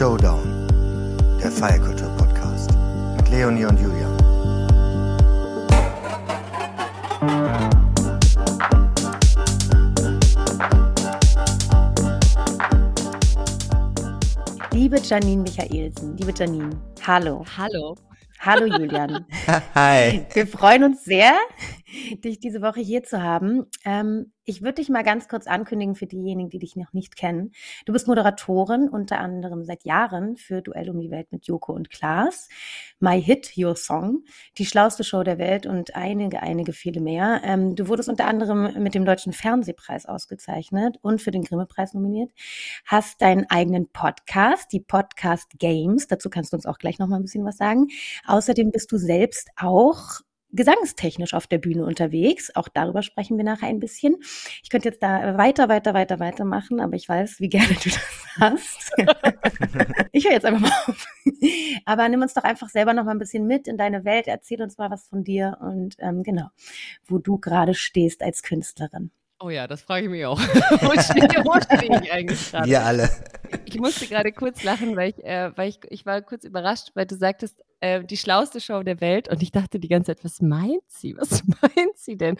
Showdown, der Feierkultur-Podcast mit Leonie und Julian. Liebe Janine Michaelsen, liebe Janine, hallo. Hallo. Hallo Julian. Hi. Wir freuen uns sehr, dich diese Woche hier zu haben. Ähm, ich würde dich mal ganz kurz ankündigen für diejenigen, die dich noch nicht kennen. Du bist Moderatorin, unter anderem seit Jahren für Duell um die Welt mit Joko und Klaas, My Hit, Your Song, die schlauste Show der Welt und einige, einige viele mehr. Ähm, du wurdest unter anderem mit dem Deutschen Fernsehpreis ausgezeichnet und für den Grimme-Preis nominiert, hast deinen eigenen Podcast, die Podcast Games. Dazu kannst du uns auch gleich noch mal ein bisschen was sagen. Außerdem bist du selbst auch gesangstechnisch auf der Bühne unterwegs. Auch darüber sprechen wir nachher ein bisschen. Ich könnte jetzt da weiter, weiter, weiter, weiter machen, aber ich weiß, wie gerne du das hast. ich höre jetzt einfach mal auf. Aber nimm uns doch einfach selber noch mal ein bisschen mit in deine Welt. Erzähl uns mal was von dir und ähm, genau, wo du gerade stehst als Künstlerin. Oh ja, das frage ich mich auch. wo stehe, wo stehe ich eigentlich gerade? Wir alle. Ich musste gerade kurz lachen, weil ich, äh, weil ich, ich war kurz überrascht, weil du sagtest, äh, die schlauste Show der Welt. Und ich dachte die ganze Zeit, was meint sie? Was meint sie denn?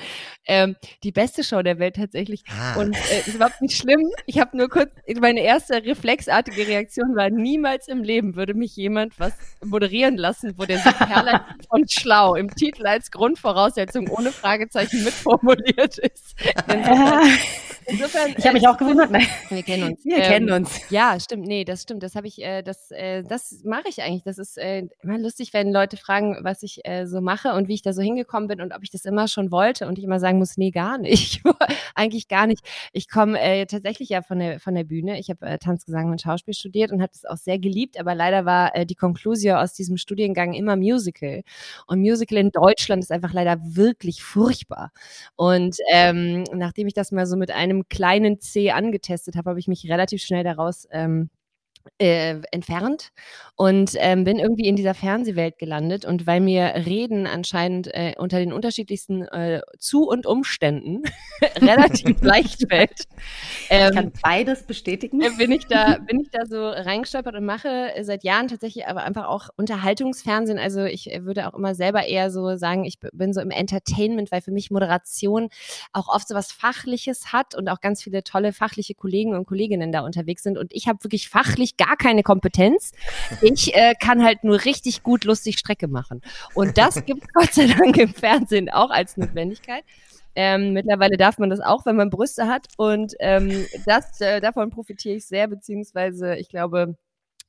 Ähm, die beste Show der Welt tatsächlich. Ah. Und äh, ist überhaupt nicht schlimm. Ich habe nur kurz, meine erste reflexartige Reaktion war, niemals im Leben würde mich jemand was moderieren lassen, wo der herleitet von schlau im Titel als Grundvoraussetzung ohne Fragezeichen mitformuliert ist. Insofern, ich habe mich auch gewundert. Nein. Wir kennen uns. Wir ähm, kennen uns. Ja, stimmt. Nee, das stimmt. Das habe ich, äh, das, äh, das mache ich eigentlich. Das ist äh, immer lustig, wenn Leute fragen, was ich äh, so mache und wie ich da so hingekommen bin und ob ich das immer schon wollte und ich immer sagen muss, nee, gar nicht. eigentlich gar nicht. Ich komme äh, tatsächlich ja von der, von der Bühne. Ich habe äh, Tanz, Gesang und Schauspiel studiert und habe das auch sehr geliebt, aber leider war äh, die Konklusion aus diesem Studiengang immer Musical. Und Musical in Deutschland ist einfach leider wirklich furchtbar. Und ähm, nachdem ich das mal so mit einem kleinen C angetestet habe, habe ich mich relativ schnell daraus ähm, äh, entfernt und ähm, bin irgendwie in dieser Fernsehwelt gelandet und weil mir Reden anscheinend äh, unter den unterschiedlichsten äh, Zu- und Umständen relativ leicht fällt. Ähm, ich kann beides bestätigen. Äh, bin ich da, bin ich da so reingestolpert und mache seit Jahren tatsächlich aber einfach auch Unterhaltungsfernsehen. Also ich äh, würde auch immer selber eher so sagen, ich bin so im Entertainment, weil für mich Moderation auch oft so was Fachliches hat und auch ganz viele tolle fachliche Kollegen und Kolleginnen da unterwegs sind und ich habe wirklich fachlich gar keine Kompetenz. Ich äh, kann halt nur richtig gut lustig Strecke machen. Und das gibt Gott sei Dank im Fernsehen auch als Notwendigkeit. Ähm, mittlerweile darf man das auch, wenn man Brüste hat. Und ähm, das, äh, davon profitiere ich sehr, beziehungsweise ich glaube,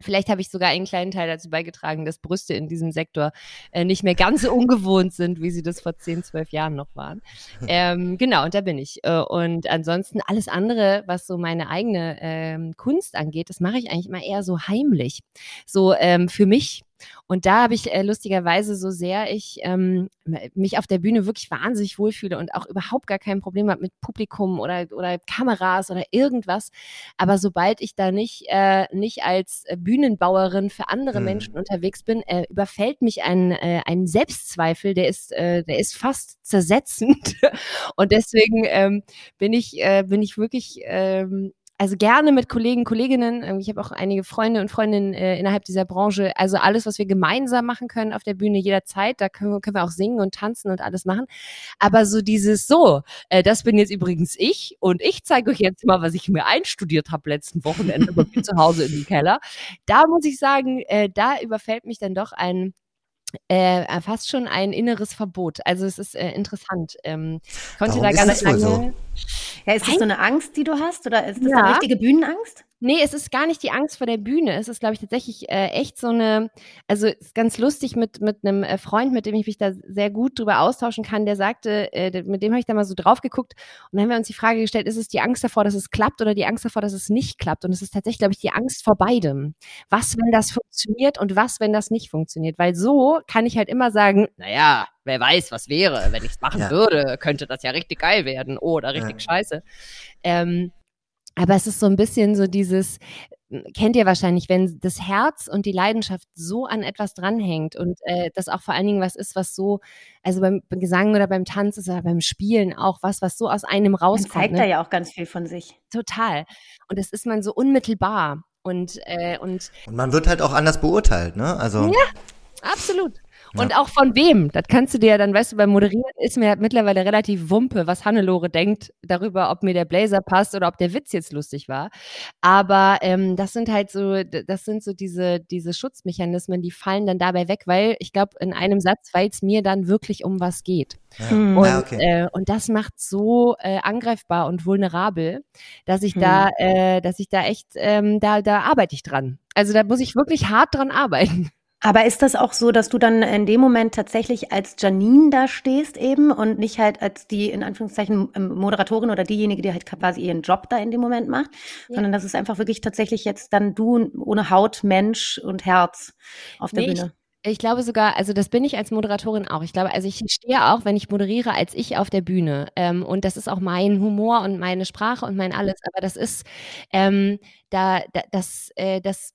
Vielleicht habe ich sogar einen kleinen Teil dazu beigetragen, dass Brüste in diesem Sektor äh, nicht mehr ganz so ungewohnt sind, wie sie das vor 10, 12 Jahren noch waren. Ähm, genau, und da bin ich. Äh, und ansonsten alles andere, was so meine eigene ähm, Kunst angeht, das mache ich eigentlich immer eher so heimlich. So ähm, für mich und da habe ich äh, lustigerweise, so sehr ich ähm, mich auf der Bühne wirklich wahnsinnig wohlfühle und auch überhaupt gar kein Problem habe mit Publikum oder, oder Kameras oder irgendwas. Aber sobald ich da nicht, äh, nicht als Bühnenbauerin für andere mhm. Menschen unterwegs bin, äh, überfällt mich ein, äh, ein Selbstzweifel, der ist, äh, der ist fast zersetzend. und deswegen ähm, bin ich, äh, bin ich wirklich ähm, also gerne mit Kollegen, Kolleginnen. Ähm, ich habe auch einige Freunde und Freundinnen äh, innerhalb dieser Branche. Also alles, was wir gemeinsam machen können auf der Bühne jederzeit, da können, können wir auch singen und tanzen und alles machen. Aber so dieses so, äh, das bin jetzt übrigens ich und ich zeige euch jetzt mal, was ich mir einstudiert habe letzten Wochenende bei mir zu Hause im Keller. Da muss ich sagen, äh, da überfällt mich dann doch ein äh, fast schon ein inneres Verbot. Also es ist äh, interessant. Ähm, konnte Warum da ganz lange. So? Ja, ist das so eine Angst, die du hast, oder ist das ja. eine richtige Bühnenangst? Nee, es ist gar nicht die Angst vor der Bühne. Es ist, glaube ich, tatsächlich äh, echt so eine, also es ist ganz lustig mit, mit einem äh, Freund, mit dem ich mich da sehr gut drüber austauschen kann, der sagte, äh, mit dem habe ich da mal so drauf geguckt und dann haben wir uns die Frage gestellt, ist es die Angst davor, dass es klappt oder die Angst davor, dass es nicht klappt? Und es ist tatsächlich, glaube ich, die Angst vor beidem. Was, wenn das funktioniert und was, wenn das nicht funktioniert? Weil so kann ich halt immer sagen, naja, wer weiß, was wäre, wenn ich es machen ja. würde, könnte das ja richtig geil werden oder richtig ja. scheiße. Ähm, aber es ist so ein bisschen so dieses, kennt ihr wahrscheinlich, wenn das Herz und die Leidenschaft so an etwas dranhängt und äh, das auch vor allen Dingen was ist, was so, also beim Gesang oder beim Tanz ist oder beim Spielen auch was, was so aus einem rauskommt. Man zeigt ne? da ja auch ganz viel von sich. Total. Und das ist man so unmittelbar. Und, äh, und, und man wird halt auch anders beurteilt, ne? Also. Ja, absolut. Und auch von wem? Das kannst du dir dann, weißt du, beim Moderieren ist mir mittlerweile relativ Wumpe, was Hannelore denkt darüber, ob mir der Blazer passt oder ob der Witz jetzt lustig war. Aber ähm, das sind halt so, das sind so diese, diese Schutzmechanismen, die fallen dann dabei weg, weil ich glaube, in einem Satz, weil es mir dann wirklich um was geht. Ja. Mhm. Und, ja, okay. äh, und das macht so äh, angreifbar und vulnerabel, dass ich hm. da, äh, dass ich da echt, ähm, da, da arbeite ich dran. Also da muss ich wirklich hart dran arbeiten. Aber ist das auch so, dass du dann in dem Moment tatsächlich als Janine da stehst eben und nicht halt als die in Anführungszeichen ähm, Moderatorin oder diejenige, die halt quasi ihren Job da in dem Moment macht, ja. sondern das ist einfach wirklich tatsächlich jetzt dann du ohne Haut, Mensch und Herz auf der nee, Bühne? Ich, ich glaube sogar, also das bin ich als Moderatorin auch. Ich glaube, also ich stehe auch, wenn ich moderiere, als ich auf der Bühne. Ähm, und das ist auch mein Humor und meine Sprache und mein alles. Aber das ist, ähm, da, da das, äh, das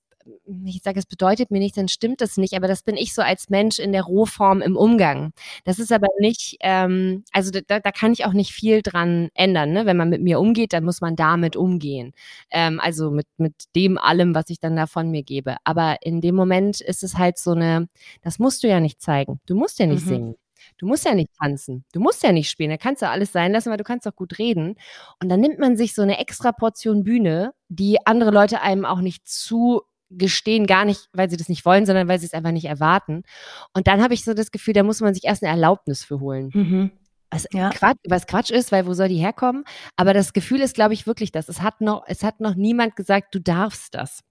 ich sage, es bedeutet mir nichts, dann stimmt das nicht, aber das bin ich so als Mensch in der Rohform im Umgang. Das ist aber nicht, ähm, also da, da kann ich auch nicht viel dran ändern. Ne? Wenn man mit mir umgeht, dann muss man damit umgehen. Ähm, also mit, mit dem allem, was ich dann da von mir gebe. Aber in dem Moment ist es halt so eine, das musst du ja nicht zeigen. Du musst ja nicht mhm. singen. Du musst ja nicht tanzen. Du musst ja nicht spielen. Da kannst du alles sein lassen, weil du kannst auch gut reden. Und dann nimmt man sich so eine extra Portion Bühne, die andere Leute einem auch nicht zu gestehen gar nicht, weil sie das nicht wollen, sondern weil sie es einfach nicht erwarten. Und dann habe ich so das Gefühl, da muss man sich erst eine Erlaubnis für holen. Mhm. Was, ja. Quatsch, was Quatsch ist, weil wo soll die herkommen? Aber das Gefühl ist, glaube ich, wirklich das. Es hat noch, es hat noch niemand gesagt, du darfst das.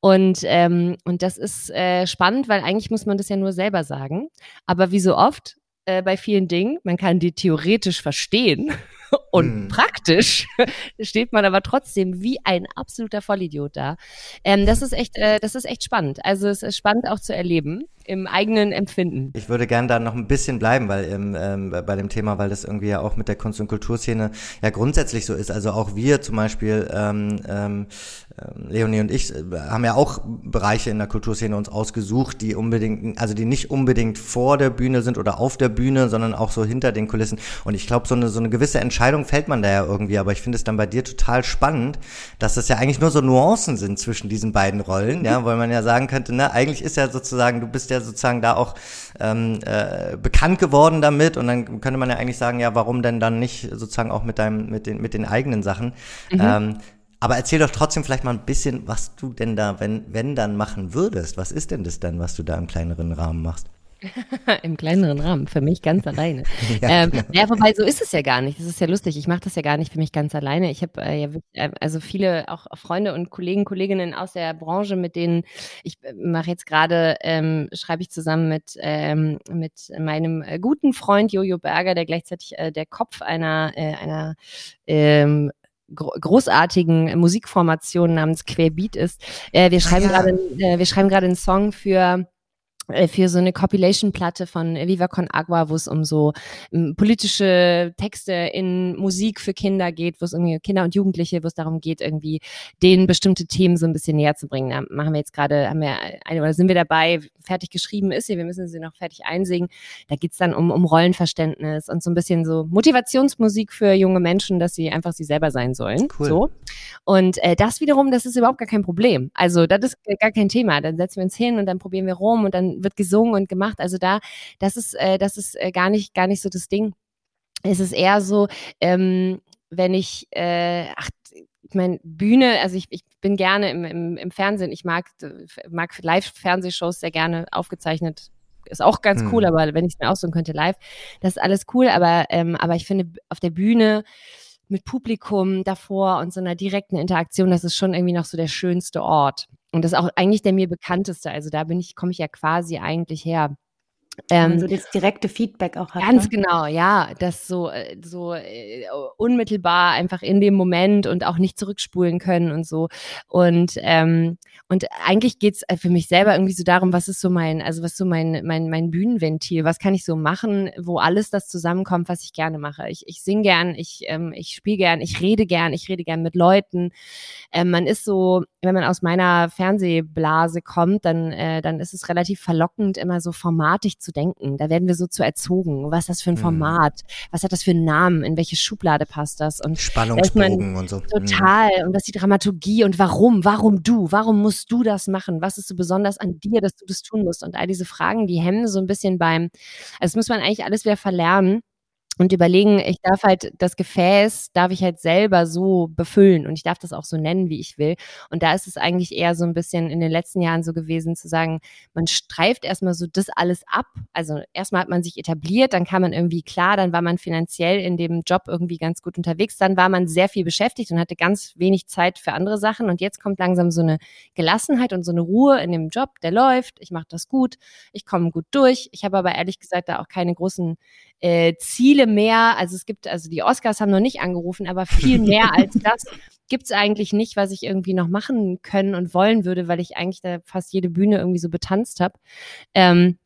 Und, ähm, und das ist äh, spannend, weil eigentlich muss man das ja nur selber sagen. Aber wie so oft äh, bei vielen Dingen, man kann die theoretisch verstehen. Und hm. praktisch steht man aber trotzdem wie ein absoluter Vollidiot da. Ähm, das ist echt, äh, das ist echt spannend. Also es ist spannend auch zu erleben im eigenen Empfinden. Ich würde gerne da noch ein bisschen bleiben, weil ähm, ähm, bei dem Thema, weil das irgendwie ja auch mit der Kunst- und Kulturszene ja grundsätzlich so ist. Also auch wir zum Beispiel, ähm, ähm, ähm Leonie und ich, äh, haben ja auch Bereiche in der Kulturszene uns ausgesucht, die unbedingt, also die nicht unbedingt vor der Bühne sind oder auf der Bühne, sondern auch so hinter den Kulissen. Und ich glaube, so eine so eine gewisse Entscheidung fällt man da ja irgendwie. Aber ich finde es dann bei dir total spannend, dass das ja eigentlich nur so Nuancen sind zwischen diesen beiden Rollen, ja, weil man ja sagen könnte, ne, eigentlich ist ja sozusagen, du bist ja ja sozusagen da auch ähm, äh, bekannt geworden damit und dann könnte man ja eigentlich sagen, ja, warum denn dann nicht sozusagen auch mit deinem, mit den, mit den eigenen Sachen. Mhm. Ähm, aber erzähl doch trotzdem vielleicht mal ein bisschen, was du denn da, wenn, wenn dann machen würdest. Was ist denn das dann, was du da im kleineren Rahmen machst? Im kleineren Rahmen, für mich ganz alleine. ja, ähm, genau. ja, wobei so ist es ja gar nicht. Das ist ja lustig. Ich mache das ja gar nicht für mich ganz alleine. Ich habe äh, ja wirklich, äh, also viele auch Freunde und Kollegen, Kolleginnen aus der Branche, mit denen ich äh, mache jetzt gerade, ähm, schreibe ich zusammen mit, ähm, mit meinem äh, guten Freund Jojo Berger, der gleichzeitig äh, der Kopf einer, äh, einer ähm, großartigen Musikformation namens Querbeat ist. Äh, wir schreiben ah, ja. gerade, äh, wir schreiben gerade einen Song für für so eine Compilation-Platte von Viva Con Agua, wo es um so um, ähm, politische Texte in Musik für Kinder geht, wo es irgendwie Kinder und Jugendliche, wo es darum geht, irgendwie denen bestimmte Themen so ein bisschen näher zu bringen. Da machen wir jetzt gerade, haben wir eine, oder sind wir dabei, fertig geschrieben ist sie, wir müssen sie noch fertig einsingen. Da geht's dann um, um Rollenverständnis und so ein bisschen so Motivationsmusik für junge Menschen, dass sie einfach sie selber sein sollen. Cool. So. Und äh, das wiederum, das ist überhaupt gar kein Problem. Also das ist gar kein Thema. Dann setzen wir uns hin und dann probieren wir rum und dann wird gesungen und gemacht. Also da, das ist, äh, das ist äh, gar nicht, gar nicht so das Ding. Es ist eher so, ähm, wenn ich, äh, ach, ich meine, Bühne, also ich, ich bin gerne im, im, im Fernsehen, ich mag, mag Live-Fernsehshows sehr gerne aufgezeichnet ist auch ganz hm. cool, aber wenn ich es mir aussuchen könnte live, das ist alles cool, aber, ähm, aber ich finde auf der Bühne mit Publikum davor und so einer direkten Interaktion, das ist schon irgendwie noch so der schönste Ort. Und das ist auch eigentlich der mir bekannteste. Also da bin ich, komme ich ja quasi eigentlich her. Ähm, also das direkte Feedback auch hat. Ganz ne? genau, ja, das so, äh, so äh, unmittelbar einfach in dem Moment und auch nicht zurückspulen können und so. Und, ähm, und eigentlich geht's äh, für mich selber irgendwie so darum, was ist so mein, also was ist so mein, mein, mein Bühnenventil, was kann ich so machen, wo alles das zusammenkommt, was ich gerne mache. Ich, ich singe gern, ich, ähm, ich spiele gern, ich rede gern, ich rede gern mit Leuten. Ähm, man ist so, wenn man aus meiner Fernsehblase kommt, dann, äh, dann ist es relativ verlockend, immer so formatig zu denken. Da werden wir so zu erzogen. Was ist das für ein Mhm. Format? Was hat das für einen Namen? In welche Schublade passt das? Und Spannungsbogen und so. Mhm. Total. Und was die Dramaturgie und warum? Warum du? Warum musst du das machen? Was ist so besonders an dir, dass du das tun musst? Und all diese Fragen, die hemmen so ein bisschen beim, also das muss man eigentlich alles wieder verlernen und überlegen, ich darf halt das Gefäß, darf ich halt selber so befüllen und ich darf das auch so nennen, wie ich will. Und da ist es eigentlich eher so ein bisschen in den letzten Jahren so gewesen zu sagen, man streift erstmal so das alles ab. Also erstmal hat man sich etabliert, dann kam man irgendwie klar, dann war man finanziell in dem Job irgendwie ganz gut unterwegs, dann war man sehr viel beschäftigt und hatte ganz wenig Zeit für andere Sachen und jetzt kommt langsam so eine Gelassenheit und so eine Ruhe in dem Job, der läuft, ich mache das gut, ich komme gut durch. Ich habe aber ehrlich gesagt da auch keine großen äh, Ziele mehr. Also es gibt, also die Oscars haben noch nicht angerufen, aber viel mehr als das gibt's eigentlich nicht, was ich irgendwie noch machen können und wollen würde, weil ich eigentlich da fast jede Bühne irgendwie so betanzt habe. Ähm,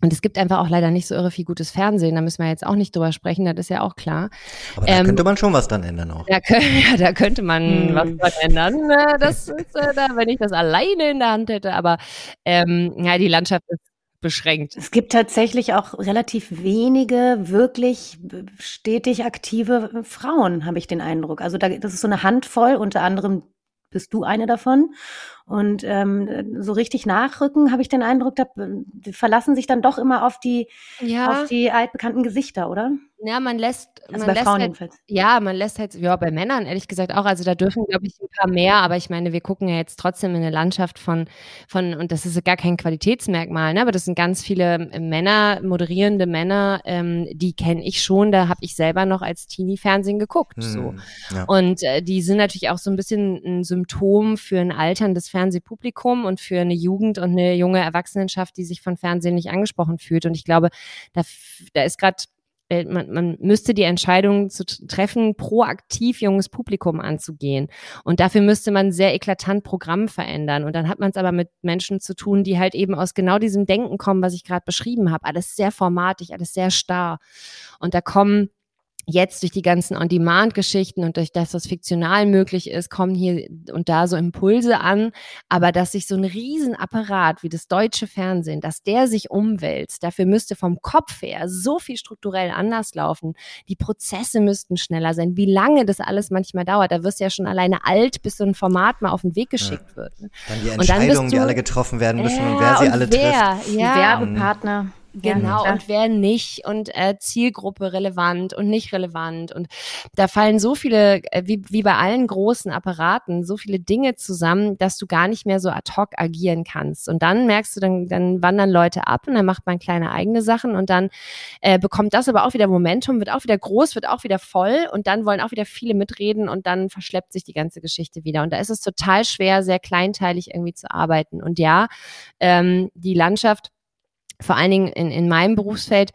und es gibt einfach auch leider nicht so irre viel gutes Fernsehen. Da müssen wir jetzt auch nicht drüber sprechen, das ist ja auch klar. Aber da Ähm, könnte man schon was dann ändern auch. Da, ja, da könnte man Hm. was dran ändern. Äh, Das ist, äh, da, wenn ich das alleine in der Hand hätte. Aber ähm, ja, die Landschaft ist beschränkt. Es gibt tatsächlich auch relativ wenige wirklich stetig aktive Frauen, habe ich den Eindruck. Also da, das ist so eine Handvoll, unter anderem bist du eine davon. Und ähm, so richtig nachrücken, habe ich den Eindruck, da äh, verlassen sich dann doch immer auf die, Ja, auf die altbekannten Gesichter, oder? Ja man lässt, Also man bei lässt Frauen halt jedenfalls. Ja, man lässt halt, ja, bei Männern ehrlich gesagt auch. Also da dürfen, glaube ich, ein paar mehr, aber ich meine, wir gucken ja jetzt trotzdem in eine Landschaft von, von, und das ist gar kein Qualitätsmerkmal, ne? aber das sind ganz viele äh, Männer, moderierende Männer, ähm, die kenne ich schon, da habe ich selber noch als Teenie Fernsehen geguckt. So. Hm, ja. Und äh, die sind natürlich auch so ein bisschen ein Symptom für ein alterndes Fernsehpublikum und für eine Jugend und eine junge Erwachsenenschaft, die sich von Fernsehen nicht angesprochen fühlt. Und ich glaube, da, da ist gerade man, man müsste die Entscheidung zu treffen, proaktiv junges Publikum anzugehen. Und dafür müsste man sehr eklatant Programm verändern. Und dann hat man es aber mit Menschen zu tun, die halt eben aus genau diesem Denken kommen, was ich gerade beschrieben habe. Alles sehr formatig, alles sehr starr. Und da kommen jetzt durch die ganzen On-Demand-Geschichten und durch das, was fiktional möglich ist, kommen hier und da so Impulse an. Aber dass sich so ein Riesenapparat wie das deutsche Fernsehen, dass der sich umwälzt, dafür müsste vom Kopf her so viel strukturell anders laufen. Die Prozesse müssten schneller sein. Wie lange das alles manchmal dauert, da wirst du ja schon alleine alt, bis so ein Format mal auf den Weg geschickt wird. ne? Dann die und dann bist Entscheidungen, die du- alle getroffen werden müssen und Ja, wer sie und alle wer, trifft. Die Ja, Werbepartner. Ja, Genau, klar. und wer nicht und äh, Zielgruppe relevant und nicht relevant. Und da fallen so viele, äh, wie, wie bei allen großen Apparaten, so viele Dinge zusammen, dass du gar nicht mehr so ad hoc agieren kannst. Und dann merkst du, dann, dann wandern Leute ab und dann macht man kleine eigene Sachen und dann äh, bekommt das aber auch wieder Momentum, wird auch wieder groß, wird auch wieder voll und dann wollen auch wieder viele mitreden und dann verschleppt sich die ganze Geschichte wieder. Und da ist es total schwer, sehr kleinteilig irgendwie zu arbeiten. Und ja, ähm, die Landschaft vor allen Dingen in, in meinem Berufsfeld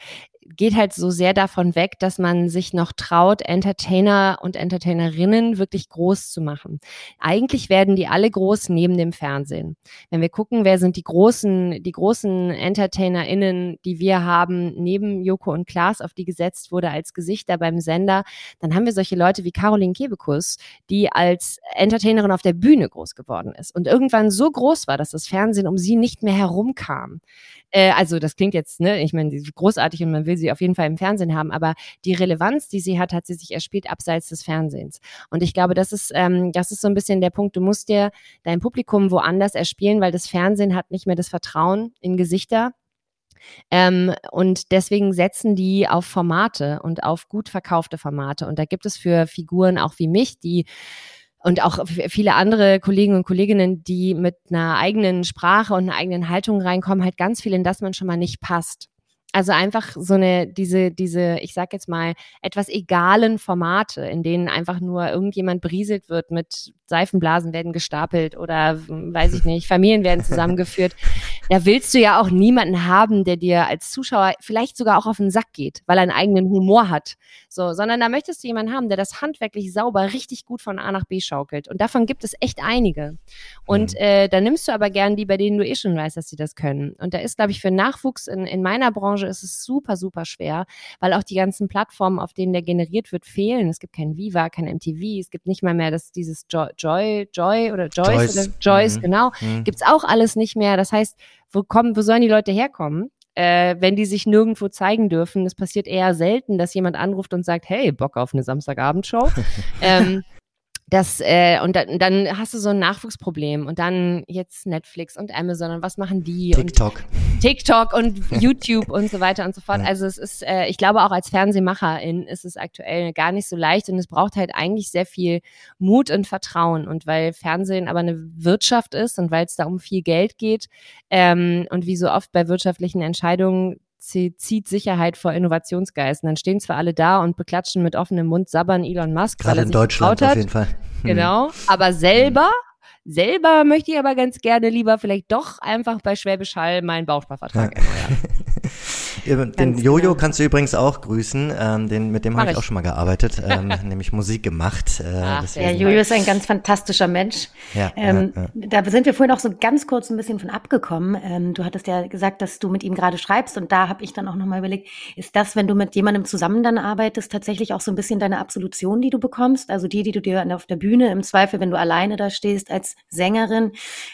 geht halt so sehr davon weg, dass man sich noch traut, Entertainer und Entertainerinnen wirklich groß zu machen. Eigentlich werden die alle groß neben dem Fernsehen. Wenn wir gucken, wer sind die großen, die großen EntertainerInnen, die wir haben, neben Joko und Klaas, auf die gesetzt wurde als Gesichter beim Sender, dann haben wir solche Leute wie Caroline Kebekus, die als Entertainerin auf der Bühne groß geworden ist und irgendwann so groß war, dass das Fernsehen um sie nicht mehr herumkam. Äh, also das klingt jetzt, ne, ich meine, großartig und man will sie auf jeden Fall im Fernsehen haben, aber die Relevanz, die sie hat, hat sie sich erspielt abseits des Fernsehens. Und ich glaube, das ist, ähm, das ist so ein bisschen der Punkt. Du musst dir dein Publikum woanders erspielen, weil das Fernsehen hat nicht mehr das Vertrauen in Gesichter. Ähm, und deswegen setzen die auf Formate und auf gut verkaufte Formate. Und da gibt es für Figuren auch wie mich, die und auch viele andere Kollegen und Kolleginnen, die mit einer eigenen Sprache und einer eigenen Haltung reinkommen, halt ganz viel, in das man schon mal nicht passt. Also einfach so eine, diese, diese, ich sag jetzt mal, etwas egalen Formate, in denen einfach nur irgendjemand berieselt wird mit Seifenblasen werden gestapelt oder weiß ich nicht, Familien werden zusammengeführt. Da willst du ja auch niemanden haben, der dir als Zuschauer vielleicht sogar auch auf den Sack geht, weil er einen eigenen Humor hat. So, sondern da möchtest du jemanden haben, der das handwerklich sauber richtig gut von A nach B schaukelt. Und davon gibt es echt einige. Und Mhm. äh, da nimmst du aber gern die, bei denen du eh schon weißt, dass sie das können. Und da ist, glaube ich, für Nachwuchs in, in meiner Branche ist es super, super schwer, weil auch die ganzen Plattformen, auf denen der generiert wird, fehlen. Es gibt kein Viva, kein MTV, es gibt nicht mal mehr das, dieses Jo- Joy, Joy oder Joyce, Joyce. oder Joyce, Mhm. genau Hm. gibt's auch alles nicht mehr. Das heißt, wo kommen, wo sollen die Leute herkommen? äh, wenn die sich nirgendwo zeigen dürfen. Es passiert eher selten, dass jemand anruft und sagt, hey, Bock auf eine Samstagabendshow. ähm, das, äh, und dann, dann hast du so ein Nachwuchsproblem und dann jetzt Netflix und Amazon und was machen die? TikTok. Und TikTok und YouTube und so weiter und so fort. Ja. Also es ist, äh, ich glaube auch als Fernsehmacherin ist es aktuell gar nicht so leicht und es braucht halt eigentlich sehr viel Mut und Vertrauen. Und weil Fernsehen aber eine Wirtschaft ist und weil es da um viel Geld geht ähm, und wie so oft bei wirtschaftlichen Entscheidungen zieht Sicherheit vor Innovationsgeist. Und dann stehen zwar alle da und beklatschen mit offenem Mund, sabbern Elon Musk. Gerade in Deutschland auf jeden Fall. Hm. Genau. Aber selber, selber möchte ich aber ganz gerne lieber vielleicht doch einfach bei Schwäbisch Hall meinen Bausparvertrag ja. erneuern. Den Jojo genau. kannst du übrigens auch grüßen. Ähm, den, mit dem habe ich auch schon mal gearbeitet, ähm, nämlich Musik gemacht. Äh, Ach, der Jojo ist ein ganz fantastischer Mensch. Ja, ähm, ja, ja. Da sind wir vorhin auch so ganz kurz ein bisschen von abgekommen. Ähm, du hattest ja gesagt, dass du mit ihm gerade schreibst und da habe ich dann auch nochmal überlegt, ist das, wenn du mit jemandem zusammen dann arbeitest, tatsächlich auch so ein bisschen deine Absolution, die du bekommst? Also die, die du dir auf der Bühne im Zweifel, wenn du alleine da stehst als Sängerin,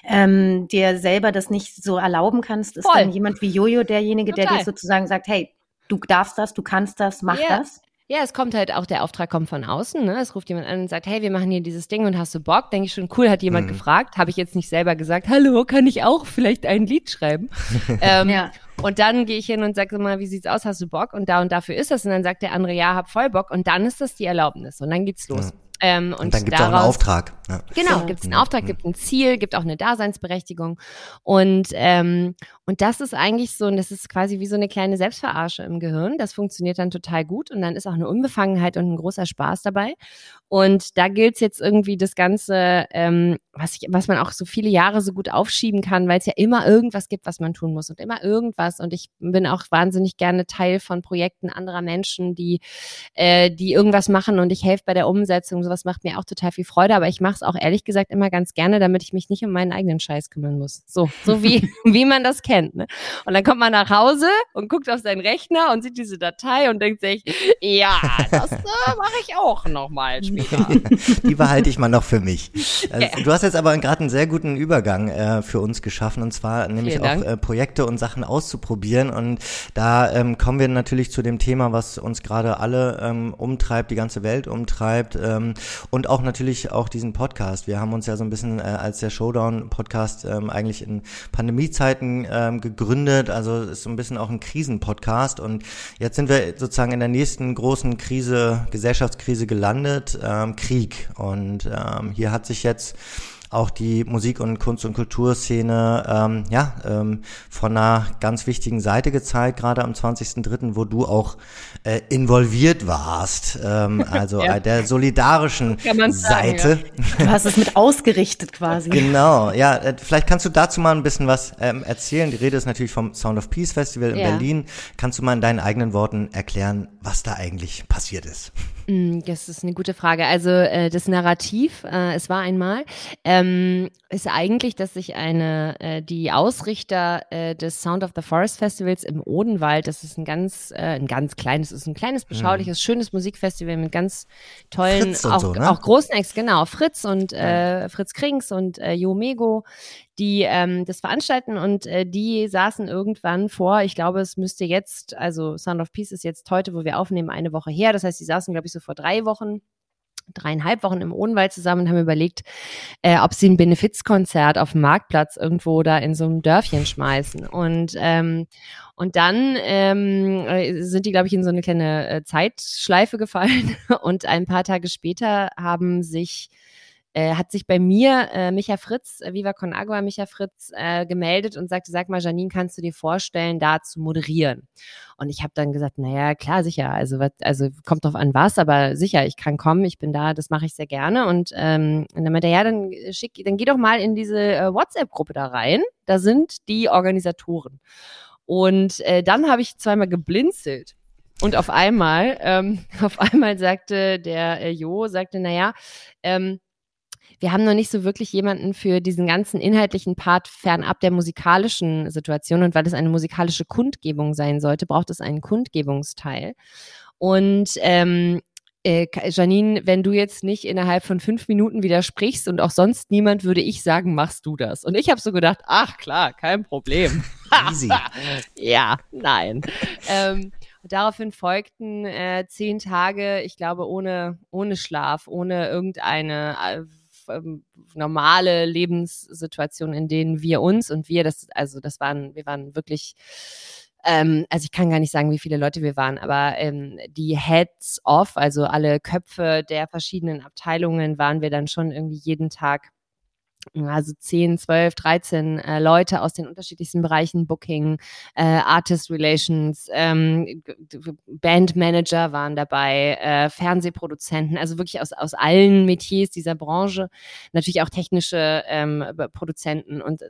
ähm, dir selber das nicht so erlauben kannst, ist Voll. dann jemand wie Jojo derjenige, Total. der dir sozusagen sozusagen sagt, hey, du darfst das, du kannst das, mach yeah. das. Ja, es kommt halt auch, der Auftrag kommt von außen. Ne? Es ruft jemand an und sagt, hey, wir machen hier dieses Ding und hast du Bock? Denke ich schon, cool, hat jemand mhm. gefragt. Habe ich jetzt nicht selber gesagt, hallo, kann ich auch vielleicht ein Lied schreiben? ähm, ja. Und dann gehe ich hin und sage mal, wie sieht's aus? Hast du Bock? Und da und dafür ist das. Und dann sagt der andere, ja, hab voll Bock. Und dann ist das die Erlaubnis. Und dann geht's los. Ja. Ähm, und, und, dann gibt es auch einen Auftrag. Ja. Genau, gibt es einen Auftrag, gibt ein Ziel, gibt auch eine Daseinsberechtigung. Und, ähm, und das ist eigentlich so, und das ist quasi wie so eine kleine Selbstverarsche im Gehirn. Das funktioniert dann total gut und dann ist auch eine Unbefangenheit und ein großer Spaß dabei. Und da gilt es jetzt irgendwie das Ganze, ähm, was, ich, was man auch so viele Jahre so gut aufschieben kann, weil es ja immer irgendwas gibt, was man tun muss und immer irgendwas. Und ich bin auch wahnsinnig gerne Teil von Projekten anderer Menschen, die, äh, die irgendwas machen und ich helfe bei der Umsetzung. Sowas macht mir auch total viel Freude, aber ich mache es auch ehrlich gesagt immer ganz gerne, damit ich mich nicht um meinen eigenen Scheiß kümmern muss. So, so wie, wie man das kennt. Ne? Und dann kommt man nach Hause und guckt auf seinen Rechner und sieht diese Datei und denkt sich, ja, das äh, mache ich auch nochmal später. Die behalte ich mal noch für mich. Also, ja. Du hast jetzt aber gerade einen sehr guten Übergang äh, für uns geschaffen und zwar nämlich auch äh, Projekte und Sachen auszuprobieren und da ähm, kommen wir natürlich zu dem Thema, was uns gerade alle ähm, umtreibt, die ganze Welt umtreibt ähm, und auch natürlich auch diesen Podcast. Wir haben uns ja so ein bisschen äh, als der Showdown-Podcast ähm, eigentlich in Pandemiezeiten ähm, gegründet, also ist so ein bisschen auch ein Krisenpodcast und jetzt sind wir sozusagen in der nächsten großen Krise, Gesellschaftskrise gelandet. Ähm, Krieg. Und ähm, hier hat sich jetzt auch die Musik- und Kunst- und Kulturszene ähm, ja, ähm, von einer ganz wichtigen Seite gezeigt, gerade am 20.03., wo du auch äh, involviert warst, ähm, also ja. der solidarischen Seite. Sagen, ja. Du hast es mit ausgerichtet quasi. Genau, ja, äh, vielleicht kannst du dazu mal ein bisschen was ähm, erzählen. Die Rede ist natürlich vom Sound of Peace Festival in ja. Berlin. Kannst du mal in deinen eigenen Worten erklären, was da eigentlich passiert ist? Mm, das ist eine gute Frage. Also äh, das Narrativ, äh, es war einmal, ähm, ist eigentlich, dass sich eine, äh, die Ausrichter äh, des Sound of the Forest Festivals im Odenwald, das ist ein ganz, äh, ein ganz kleines, ist ein kleines, beschauliches, mhm. schönes Musikfestival mit ganz tollen, auch, so, ne? auch großen Ex, genau, Fritz und äh, Fritz Krings und äh, Jo Mego, die ähm, das veranstalten und äh, die saßen irgendwann vor, ich glaube, es müsste jetzt, also Sound of Peace ist jetzt heute, wo wir aufnehmen, eine Woche her. Das heißt, die saßen, glaube ich, so vor drei Wochen dreieinhalb Wochen im Odenwald zusammen und haben überlegt, äh, ob sie ein Benefizkonzert auf dem Marktplatz irgendwo da in so einem Dörfchen schmeißen. Und ähm, und dann ähm, äh, sind die, glaube ich, in so eine kleine äh, Zeitschleife gefallen. Und ein paar Tage später haben sich äh, hat sich bei mir äh, Micha Fritz, äh, Viva Con Agua, Micha Fritz, äh, gemeldet und sagte, sag mal, Janine, kannst du dir vorstellen, da zu moderieren? Und ich habe dann gesagt, naja, klar, sicher, also, wat, also kommt drauf an was, aber sicher, ich kann kommen, ich bin da, das mache ich sehr gerne. Und, ähm, und dann meinte er, ja, dann schick, dann geh doch mal in diese äh, WhatsApp-Gruppe da rein, da sind die Organisatoren. Und äh, dann habe ich zweimal geblinzelt. Und auf einmal, ähm, auf einmal sagte der äh, Jo, sagte, naja, ähm, wir haben noch nicht so wirklich jemanden für diesen ganzen inhaltlichen Part fernab der musikalischen Situation. Und weil es eine musikalische Kundgebung sein sollte, braucht es einen Kundgebungsteil. Und ähm, äh, Janine, wenn du jetzt nicht innerhalb von fünf Minuten widersprichst und auch sonst niemand, würde ich sagen, machst du das. Und ich habe so gedacht, ach klar, kein Problem. Easy. ja, nein. ähm, daraufhin folgten äh, zehn Tage, ich glaube, ohne, ohne Schlaf, ohne irgendeine äh, ähm, normale Lebenssituation, in denen wir uns und wir, das, also das waren, wir waren wirklich ähm, also ich kann gar nicht sagen, wie viele Leute wir waren, aber ähm, die Heads off, also alle Köpfe der verschiedenen Abteilungen waren wir dann schon irgendwie jeden Tag also 10, 12, 13 äh, Leute aus den unterschiedlichsten Bereichen, Booking, äh, Artist Relations, ähm, Bandmanager waren dabei, äh, Fernsehproduzenten, also wirklich aus, aus allen Metiers dieser Branche, natürlich auch technische ähm, Produzenten und äh,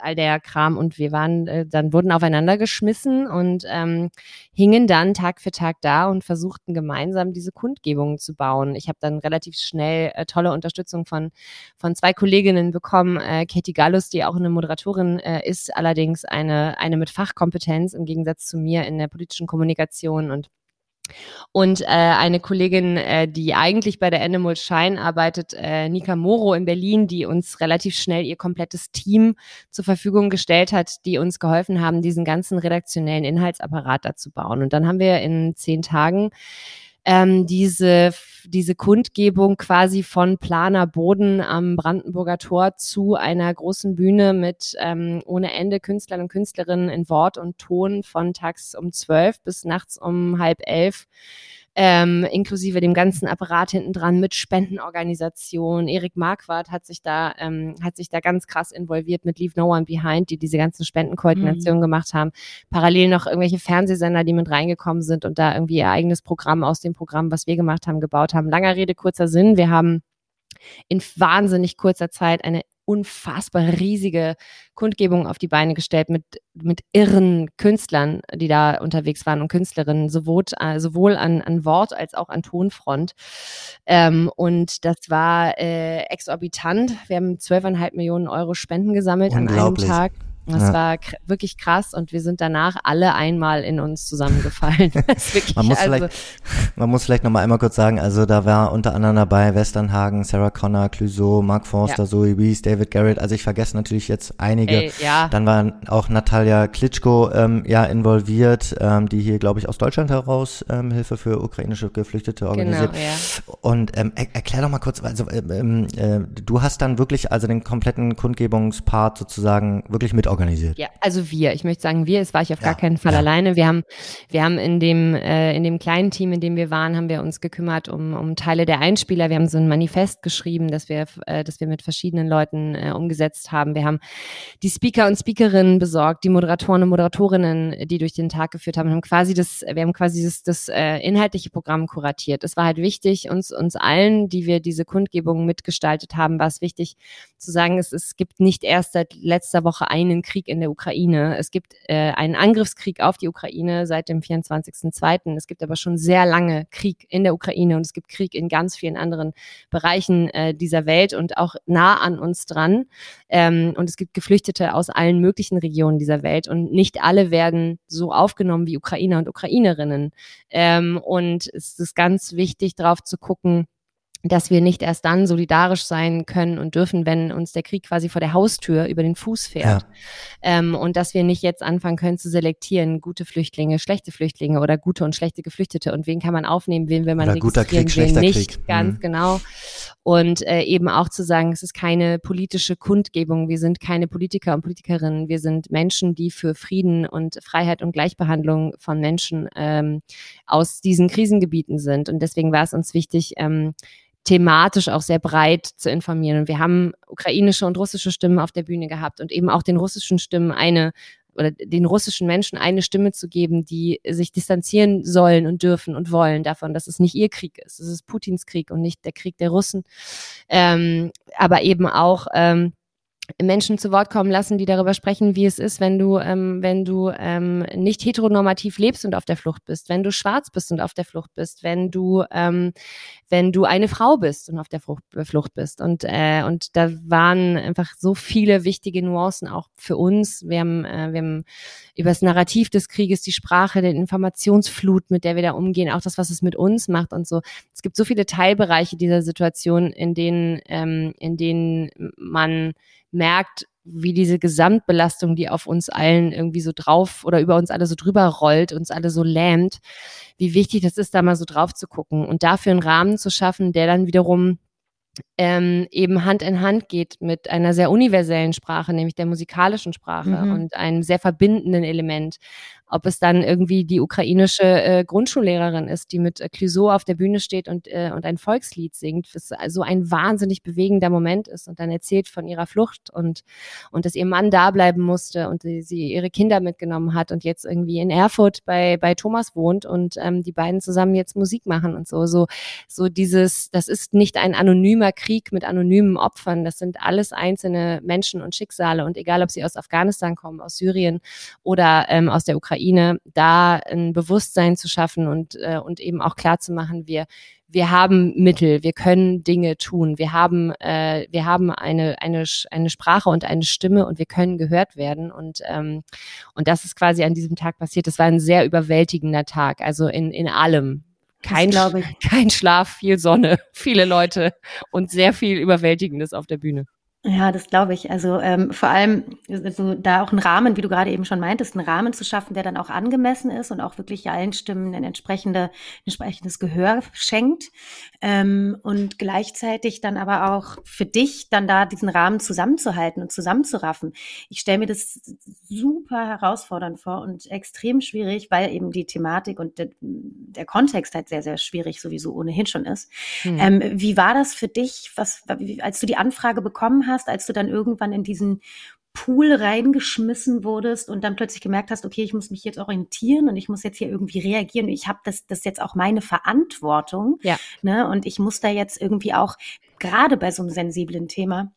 all der Kram und wir waren, äh, dann wurden aufeinander geschmissen und ähm, hingen dann Tag für Tag da und versuchten gemeinsam diese Kundgebungen zu bauen. Ich habe dann relativ schnell äh, tolle Unterstützung von, von zwei Kolleginnen bekommen. Äh, Katie Gallus, die auch eine Moderatorin äh, ist, allerdings eine, eine mit Fachkompetenz im Gegensatz zu mir in der politischen Kommunikation und und äh, eine Kollegin, äh, die eigentlich bei der Animal Shine arbeitet, äh, Nika Moro in Berlin, die uns relativ schnell ihr komplettes Team zur Verfügung gestellt hat, die uns geholfen haben, diesen ganzen redaktionellen Inhaltsapparat dazu bauen. Und dann haben wir in zehn Tagen ähm, diese, diese Kundgebung quasi von Planer Boden am Brandenburger Tor zu einer großen Bühne mit ähm, ohne Ende Künstlern und Künstlerinnen in Wort und Ton von tags um zwölf bis nachts um halb elf ähm, inklusive dem ganzen Apparat hinten dran mit Spendenorganisationen. Erik Marquardt hat sich da ähm, hat sich da ganz krass involviert mit Leave No One Behind, die diese ganzen Spendenkoordinationen mhm. gemacht haben. Parallel noch irgendwelche Fernsehsender, die mit reingekommen sind und da irgendwie ihr eigenes Programm aus dem Programm, was wir gemacht haben, gebaut haben. Langer Rede kurzer Sinn. Wir haben in wahnsinnig kurzer Zeit eine unfassbar riesige Kundgebung auf die Beine gestellt mit, mit irren Künstlern, die da unterwegs waren und Künstlerinnen, sowohl, äh, sowohl an, an Wort als auch an Tonfront. Ähm, und das war äh, exorbitant. Wir haben 12,5 Millionen Euro Spenden gesammelt an einem Tag. Das ja. war wirklich krass und wir sind danach alle einmal in uns zusammengefallen. man, muss also vielleicht, man muss vielleicht noch mal einmal kurz sagen, also da war unter anderem dabei Westernhagen, Sarah Connor, Clouseau, Mark Forster, ja. Zoe Wees, David Garrett. Also ich vergesse natürlich jetzt einige. Ey, ja. Dann war auch Natalia Klitschko ähm, ja involviert, ähm, die hier, glaube ich, aus Deutschland heraus ähm, Hilfe für ukrainische Geflüchtete organisiert. Genau, ja. Und ähm, er, erklär doch mal kurz, also ähm, äh, du hast dann wirklich also den kompletten Kundgebungspart sozusagen wirklich mit organisiert? Ja, also wir. Ich möchte sagen, wir. Es war ich auf ja, gar keinen Fall ja. alleine. Wir haben, wir haben in dem, äh, in dem kleinen Team, in dem wir waren, haben wir uns gekümmert um, um Teile der Einspieler. Wir haben so ein Manifest geschrieben, das wir, äh, das wir mit verschiedenen Leuten äh, umgesetzt haben. Wir haben die Speaker und Speakerinnen besorgt, die Moderatoren und Moderatorinnen, die durch den Tag geführt haben, haben quasi das, wir haben quasi das, das äh, inhaltliche Programm kuratiert. Es war halt wichtig, uns, uns allen, die wir diese Kundgebung mitgestaltet haben, war es wichtig zu sagen, es, es gibt nicht erst seit letzter Woche einen Krieg in der Ukraine. Es gibt äh, einen Angriffskrieg auf die Ukraine seit dem 24.02. Es gibt aber schon sehr lange Krieg in der Ukraine und es gibt Krieg in ganz vielen anderen Bereichen äh, dieser Welt und auch nah an uns dran. Ähm, und es gibt Geflüchtete aus allen möglichen Regionen dieser Welt und nicht alle werden so aufgenommen wie Ukrainer und Ukrainerinnen. Ähm, und es ist ganz wichtig, darauf zu gucken, dass wir nicht erst dann solidarisch sein können und dürfen, wenn uns der Krieg quasi vor der Haustür über den Fuß fährt. Ja. Ähm, und dass wir nicht jetzt anfangen können zu selektieren, gute Flüchtlinge, schlechte Flüchtlinge oder gute und schlechte Geflüchtete und wen kann man aufnehmen, wen will man oder registrieren, Krieg, wen nicht. Krieg. Ganz mhm. genau. Und äh, eben auch zu sagen, es ist keine politische Kundgebung, wir sind keine Politiker und Politikerinnen, wir sind Menschen, die für Frieden und Freiheit und Gleichbehandlung von Menschen ähm, aus diesen Krisengebieten sind. Und deswegen war es uns wichtig, ähm, thematisch auch sehr breit zu informieren. Und wir haben ukrainische und russische Stimmen auf der Bühne gehabt und eben auch den russischen Stimmen eine oder den russischen Menschen eine Stimme zu geben, die sich distanzieren sollen und dürfen und wollen davon, dass es nicht ihr Krieg ist. Es ist Putins Krieg und nicht der Krieg der Russen. Ähm, aber eben auch ähm, Menschen zu Wort kommen lassen, die darüber sprechen, wie es ist, wenn du, ähm, wenn du ähm, nicht heteronormativ lebst und auf der Flucht bist, wenn du schwarz bist und auf der Flucht bist, wenn du, ähm, wenn du eine Frau bist und auf der Flucht, Flucht bist. Und, äh, und da waren einfach so viele wichtige Nuancen auch für uns. Wir haben, äh, wir haben über das Narrativ des Krieges, die Sprache, den Informationsflut, mit der wir da umgehen, auch das, was es mit uns macht und so. Es gibt so viele Teilbereiche dieser Situation, in denen, ähm, in denen man merkt, wie diese Gesamtbelastung, die auf uns allen irgendwie so drauf oder über uns alle so drüber rollt, uns alle so lähmt, wie wichtig das ist, da mal so drauf zu gucken und dafür einen Rahmen zu schaffen, der dann wiederum ähm, eben Hand in Hand geht mit einer sehr universellen Sprache, nämlich der musikalischen Sprache mhm. und einem sehr verbindenden Element ob es dann irgendwie die ukrainische äh, Grundschullehrerin ist, die mit äh, Clouseau auf der Bühne steht und, äh, und ein Volkslied singt, was so ein wahnsinnig bewegender Moment ist und dann erzählt von ihrer Flucht und, und dass ihr Mann da bleiben musste und sie, sie ihre Kinder mitgenommen hat und jetzt irgendwie in Erfurt bei, bei Thomas wohnt und ähm, die beiden zusammen jetzt Musik machen und so. So, so dieses, das ist nicht ein anonymer Krieg mit anonymen Opfern, das sind alles einzelne Menschen und Schicksale und egal, ob sie aus Afghanistan kommen, aus Syrien oder ähm, aus der Ukraine, Ukraine, da ein Bewusstsein zu schaffen und, äh, und eben auch klar zu machen, wir, wir haben Mittel, wir können Dinge tun, wir haben, äh, wir haben eine, eine, eine Sprache und eine Stimme und wir können gehört werden. Und, ähm, und das ist quasi an diesem Tag passiert. Das war ein sehr überwältigender Tag, also in, in allem. Kein, kein Schlaf, viel Sonne, viele Leute und sehr viel Überwältigendes auf der Bühne. Ja, das glaube ich. Also ähm, vor allem also da auch einen Rahmen, wie du gerade eben schon meintest, einen Rahmen zu schaffen, der dann auch angemessen ist und auch wirklich allen Stimmen ein entsprechende, entsprechendes Gehör schenkt. Ähm, und gleichzeitig dann aber auch für dich dann da diesen Rahmen zusammenzuhalten und zusammenzuraffen. Ich stelle mir das super herausfordernd vor und extrem schwierig, weil eben die Thematik und der, der Kontext halt sehr, sehr schwierig sowieso ohnehin schon ist. Hm. Ähm, wie war das für dich, was, als du die Anfrage bekommen hast? Hast, als du dann irgendwann in diesen Pool reingeschmissen wurdest und dann plötzlich gemerkt hast, okay, ich muss mich jetzt orientieren und ich muss jetzt hier irgendwie reagieren. Ich habe das, das ist jetzt auch meine Verantwortung. Ja. Ne? Und ich muss da jetzt irgendwie auch, gerade bei so einem sensiblen Thema,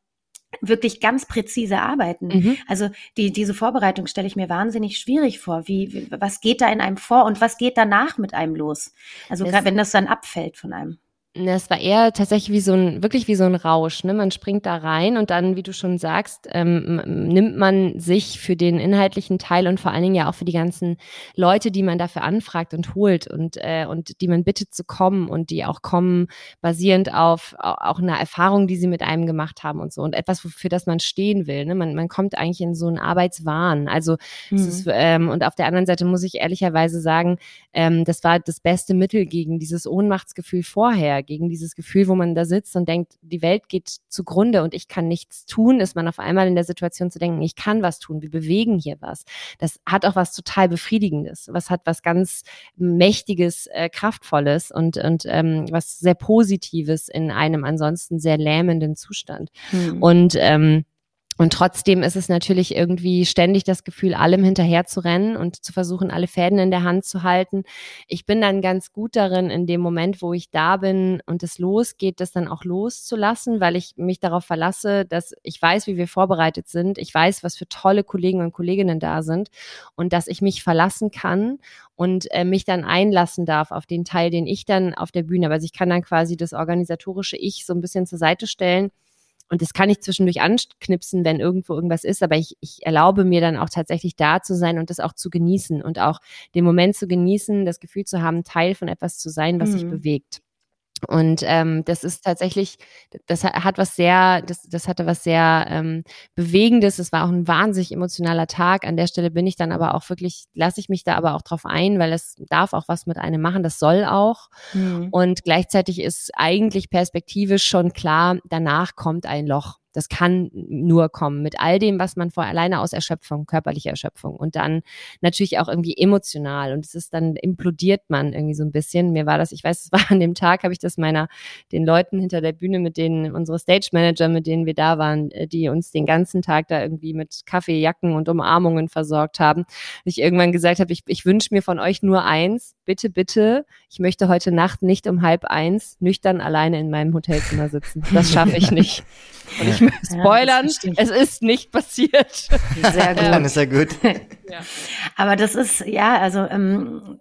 wirklich ganz präzise arbeiten. Mhm. Also die, diese Vorbereitung stelle ich mir wahnsinnig schwierig vor. Wie, wie, was geht da in einem vor und was geht danach mit einem los? Also gerade wenn das dann abfällt von einem. Es war eher tatsächlich wie so ein, wirklich wie so ein Rausch. Ne? Man springt da rein und dann, wie du schon sagst, ähm, nimmt man sich für den inhaltlichen Teil und vor allen Dingen ja auch für die ganzen Leute, die man dafür anfragt und holt und, äh, und die man bittet zu kommen und die auch kommen, basierend auf auch einer Erfahrung, die sie mit einem gemacht haben und so. Und etwas, für das man stehen will. Ne? Man, man kommt eigentlich in so einen Arbeitswahn. Also mhm. es ist, ähm, und auf der anderen Seite muss ich ehrlicherweise sagen, ähm, das war das beste Mittel gegen dieses Ohnmachtsgefühl vorher gegen dieses Gefühl, wo man da sitzt und denkt, die Welt geht zugrunde und ich kann nichts tun, ist man auf einmal in der Situation zu denken, ich kann was tun, wir bewegen hier was. Das hat auch was total Befriedigendes, was hat was ganz Mächtiges, äh, Kraftvolles und, und ähm, was sehr Positives in einem ansonsten sehr lähmenden Zustand. Hm. Und ähm, und trotzdem ist es natürlich irgendwie ständig das Gefühl, allem hinterher zu rennen und zu versuchen, alle Fäden in der Hand zu halten. Ich bin dann ganz gut darin, in dem Moment, wo ich da bin und es losgeht, das dann auch loszulassen, weil ich mich darauf verlasse, dass ich weiß, wie wir vorbereitet sind. Ich weiß, was für tolle Kollegen und Kolleginnen da sind und dass ich mich verlassen kann und äh, mich dann einlassen darf auf den Teil, den ich dann auf der Bühne, also ich kann dann quasi das organisatorische Ich so ein bisschen zur Seite stellen und das kann ich zwischendurch anknipsen, wenn irgendwo irgendwas ist, aber ich, ich erlaube mir dann auch tatsächlich da zu sein und das auch zu genießen und auch den Moment zu genießen, das Gefühl zu haben, Teil von etwas zu sein, was mhm. sich bewegt. Und ähm, das ist tatsächlich, das hat was sehr, das, das hatte was sehr ähm, Bewegendes. Es war auch ein wahnsinnig emotionaler Tag. An der Stelle bin ich dann aber auch wirklich, lasse ich mich da aber auch drauf ein, weil es darf auch was mit einem machen, das soll auch. Mhm. Und gleichzeitig ist eigentlich perspektivisch schon klar, danach kommt ein Loch. Das kann nur kommen mit all dem, was man vor alleine aus Erschöpfung, körperlicher Erschöpfung und dann natürlich auch irgendwie emotional und es ist dann implodiert man irgendwie so ein bisschen. Mir war das, ich weiß, es war an dem Tag, habe ich das meiner den Leuten hinter der Bühne, mit denen unsere Stage Manager, mit denen wir da waren, äh, die uns den ganzen Tag da irgendwie mit Kaffee, Jacken und Umarmungen versorgt haben, ich irgendwann gesagt habe, ich, ich wünsche mir von euch nur eins, bitte, bitte, ich möchte heute Nacht nicht um halb eins nüchtern alleine in meinem Hotelzimmer sitzen. Das schaffe ich nicht. Und ich möchte spoilern, ja, es ist nicht passiert. Sehr gut. Dann ist ja gut. Ja. Aber das ist, ja, also ähm,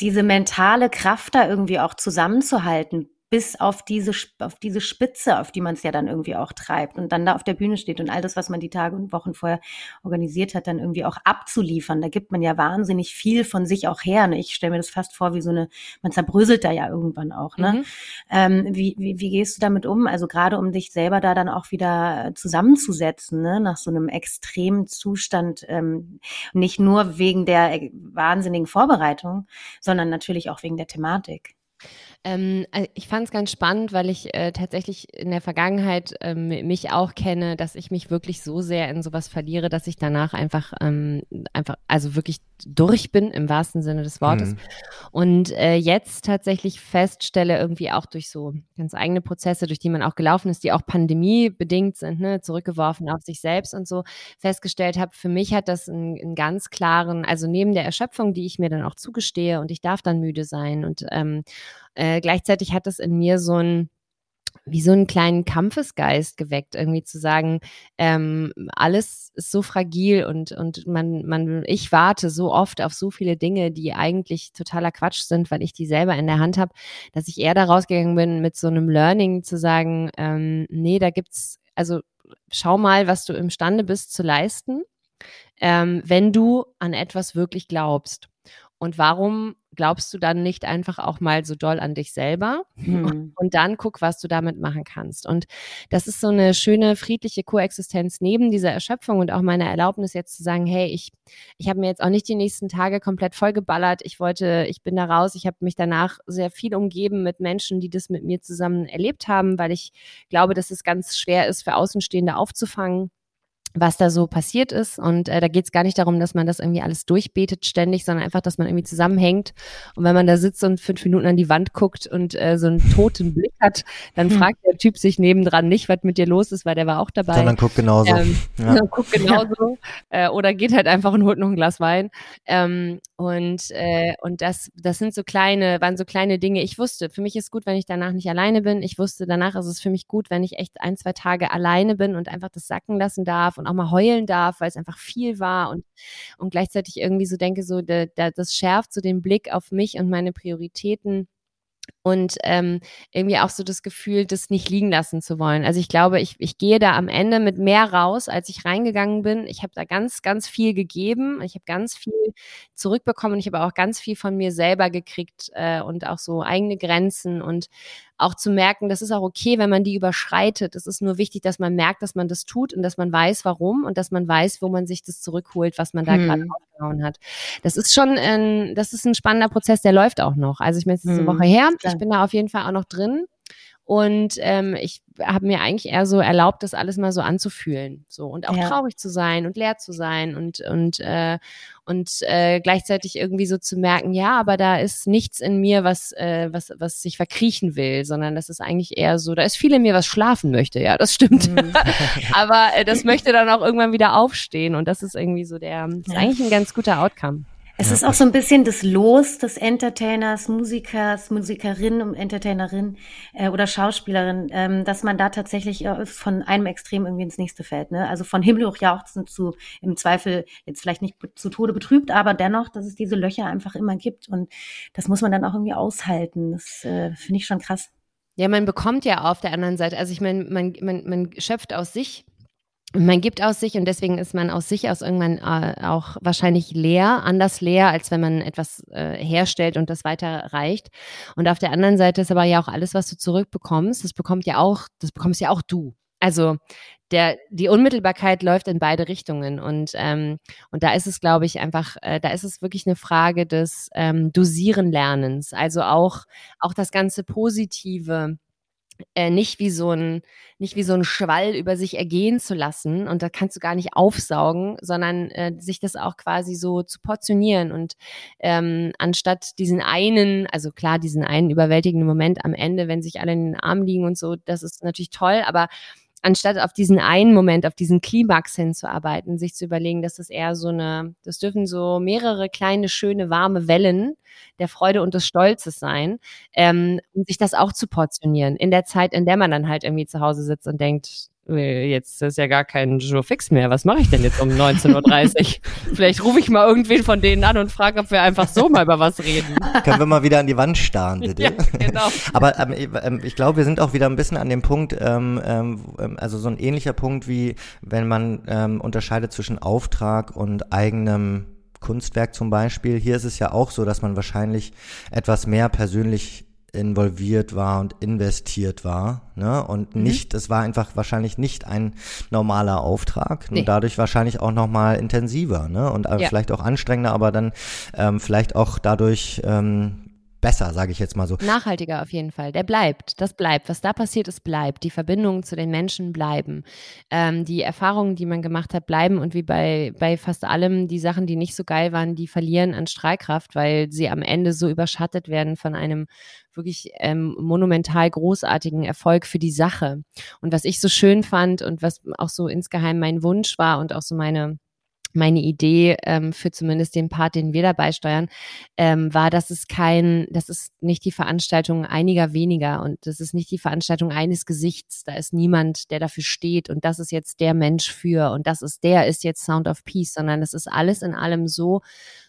diese mentale Kraft da irgendwie auch zusammenzuhalten, bis auf diese, auf diese Spitze, auf die man es ja dann irgendwie auch treibt und dann da auf der Bühne steht und all das, was man die Tage und Wochen vorher organisiert hat, dann irgendwie auch abzuliefern. Da gibt man ja wahnsinnig viel von sich auch her. Ne? Ich stelle mir das fast vor wie so eine, man zerbröselt da ja irgendwann auch. Ne? Mhm. Ähm, wie, wie, wie gehst du damit um? Also gerade um dich selber da dann auch wieder zusammenzusetzen, ne? nach so einem extremen Zustand, ähm, nicht nur wegen der äh, wahnsinnigen Vorbereitung, sondern natürlich auch wegen der Thematik. Ähm, äh, ich fand es ganz spannend, weil ich äh, tatsächlich in der Vergangenheit ähm, mich auch kenne, dass ich mich wirklich so sehr in sowas verliere, dass ich danach einfach, ähm, einfach, also wirklich durch bin im wahrsten Sinne des Wortes. Mhm. Und äh, jetzt tatsächlich feststelle, irgendwie auch durch so ganz eigene Prozesse, durch die man auch gelaufen ist, die auch pandemiebedingt sind, ne, zurückgeworfen auf sich selbst und so, festgestellt habe, für mich hat das einen, einen ganz klaren, also neben der Erschöpfung, die ich mir dann auch zugestehe und ich darf dann müde sein und ähm, äh, gleichzeitig hat es in mir so ein wie so einen kleinen Kampfesgeist geweckt, irgendwie zu sagen, ähm, alles ist so fragil und, und man, man, ich warte so oft auf so viele Dinge, die eigentlich totaler Quatsch sind, weil ich die selber in der Hand habe, dass ich eher da rausgegangen bin mit so einem Learning zu sagen, ähm, nee, da gibt's, also schau mal, was du imstande bist zu leisten, ähm, wenn du an etwas wirklich glaubst. Und warum glaubst du dann nicht einfach auch mal so doll an dich selber? Hm. Und dann guck, was du damit machen kannst. Und das ist so eine schöne, friedliche Koexistenz neben dieser Erschöpfung und auch meiner Erlaubnis jetzt zu sagen, hey, ich, ich habe mir jetzt auch nicht die nächsten Tage komplett vollgeballert. Ich wollte, ich bin da raus. Ich habe mich danach sehr viel umgeben mit Menschen, die das mit mir zusammen erlebt haben, weil ich glaube, dass es ganz schwer ist, für Außenstehende aufzufangen was da so passiert ist. Und äh, da geht es gar nicht darum, dass man das irgendwie alles durchbetet ständig, sondern einfach, dass man irgendwie zusammenhängt. Und wenn man da sitzt und fünf Minuten an die Wand guckt und äh, so einen toten Blick hat, dann hm. fragt der Typ sich nebendran nicht, was mit dir los ist, weil der war auch dabei. Sondern guckt genauso. Ähm, ja. guckt genauso. Äh, oder geht halt einfach und holt noch ein Glas Wein. Ähm, und äh, und das, das sind so kleine, waren so kleine Dinge. Ich wusste, für mich ist gut, wenn ich danach nicht alleine bin. Ich wusste, danach ist es für mich gut, wenn ich echt ein, zwei Tage alleine bin und einfach das sacken lassen darf und auch mal heulen darf, weil es einfach viel war und, und gleichzeitig irgendwie so denke, so, da, da, das schärft so den Blick auf mich und meine Prioritäten und ähm, irgendwie auch so das Gefühl, das nicht liegen lassen zu wollen. Also ich glaube, ich, ich gehe da am Ende mit mehr raus, als ich reingegangen bin. Ich habe da ganz, ganz viel gegeben. Ich habe ganz viel zurückbekommen und ich habe auch ganz viel von mir selber gekriegt äh, und auch so eigene Grenzen und auch zu merken, das ist auch okay, wenn man die überschreitet. Es ist nur wichtig, dass man merkt, dass man das tut und dass man weiß, warum und dass man weiß, wo man sich das zurückholt, was man da hm. gerade aufgehauen hat. Das ist schon ein, das ist ein spannender Prozess, der läuft auch noch. Also ich meine, es ist eine hm. Woche her. Ich bin da auf jeden Fall auch noch drin. Und ähm, ich habe mir eigentlich eher so erlaubt, das alles mal so anzufühlen. So und auch ja. traurig zu sein und leer zu sein und, und, äh, und äh, gleichzeitig irgendwie so zu merken, ja, aber da ist nichts in mir, was, äh, was, was sich verkriechen will, sondern das ist eigentlich eher so, da ist viel in mir, was schlafen möchte, ja, das stimmt. Mhm. aber äh, das möchte dann auch irgendwann wieder aufstehen und das ist irgendwie so der, ist eigentlich ein ganz guter Outcome. Es ja. ist auch so ein bisschen das Los des Entertainers, Musikers, Musikerin und Entertainerin äh, oder Schauspielerin, ähm, dass man da tatsächlich äh, von einem Extrem irgendwie ins nächste fällt. Ne? Also von Himmel hoch jauchzen zu im Zweifel jetzt vielleicht nicht zu Tode betrübt, aber dennoch, dass es diese Löcher einfach immer gibt und das muss man dann auch irgendwie aushalten. Das äh, finde ich schon krass. Ja, man bekommt ja auf der anderen Seite, also ich meine, man, man, man schöpft aus sich man gibt aus sich und deswegen ist man aus sich aus irgendwann äh, auch wahrscheinlich leer, anders leer, als wenn man etwas äh, herstellt und das weiterreicht. Und auf der anderen Seite ist aber ja auch alles, was du zurückbekommst, das bekommt ja auch, das bekommst ja auch du. Also der, die Unmittelbarkeit läuft in beide Richtungen und ähm, und da ist es, glaube ich, einfach, äh, da ist es wirklich eine Frage des ähm, Dosieren Lernens. Also auch auch das ganze Positive äh, nicht wie so ein nicht wie so ein Schwall über sich ergehen zu lassen und da kannst du gar nicht aufsaugen, sondern äh, sich das auch quasi so zu portionieren und ähm, anstatt diesen einen, also klar diesen einen überwältigenden Moment am Ende, wenn sich alle in den Arm liegen und so, das ist natürlich toll, aber anstatt auf diesen einen Moment, auf diesen Klimax hinzuarbeiten, sich zu überlegen, dass das eher so eine, das dürfen so mehrere kleine, schöne, warme Wellen der Freude und des Stolzes sein, ähm, um sich das auch zu portionieren. In der Zeit, in der man dann halt irgendwie zu Hause sitzt und denkt, äh, jetzt ist ja gar kein Joe Fix mehr. Was mache ich denn jetzt um 19.30 Uhr? Vielleicht rufe ich mal irgendwen von denen an und frage, ob wir einfach so mal über was reden. Können wir mal wieder an die Wand starren, bitte? Ja, genau. Aber ähm, ähm, ich glaube, wir sind auch wieder ein bisschen an dem Punkt, ähm, ähm, also so ein ähnlicher Punkt, wie wenn man ähm, unterscheidet zwischen Auftrag und eigenem Kunstwerk zum Beispiel. Hier ist es ja auch so, dass man wahrscheinlich etwas mehr persönlich involviert war und investiert war. Ne? Und mhm. nicht, es war einfach wahrscheinlich nicht ein normaler Auftrag nee. und dadurch wahrscheinlich auch nochmal intensiver ne? und äh, ja. vielleicht auch anstrengender, aber dann ähm, vielleicht auch dadurch ähm, besser, sage ich jetzt mal so. Nachhaltiger auf jeden Fall. Der bleibt. Das bleibt. Was da passiert ist, bleibt. Die Verbindungen zu den Menschen bleiben. Ähm, die Erfahrungen, die man gemacht hat, bleiben. Und wie bei, bei fast allem, die Sachen, die nicht so geil waren, die verlieren an Strahlkraft, weil sie am Ende so überschattet werden von einem wirklich ähm, monumental großartigen Erfolg für die Sache. Und was ich so schön fand und was auch so insgeheim mein Wunsch war und auch so meine meine Idee ähm, für zumindest den Part, den wir dabei steuern, ähm, war, dass es kein, das ist nicht die Veranstaltung einiger weniger und das ist nicht die Veranstaltung eines Gesichts. Da ist niemand, der dafür steht und das ist jetzt der Mensch für und das ist der ist jetzt Sound of Peace, sondern es ist alles in allem so,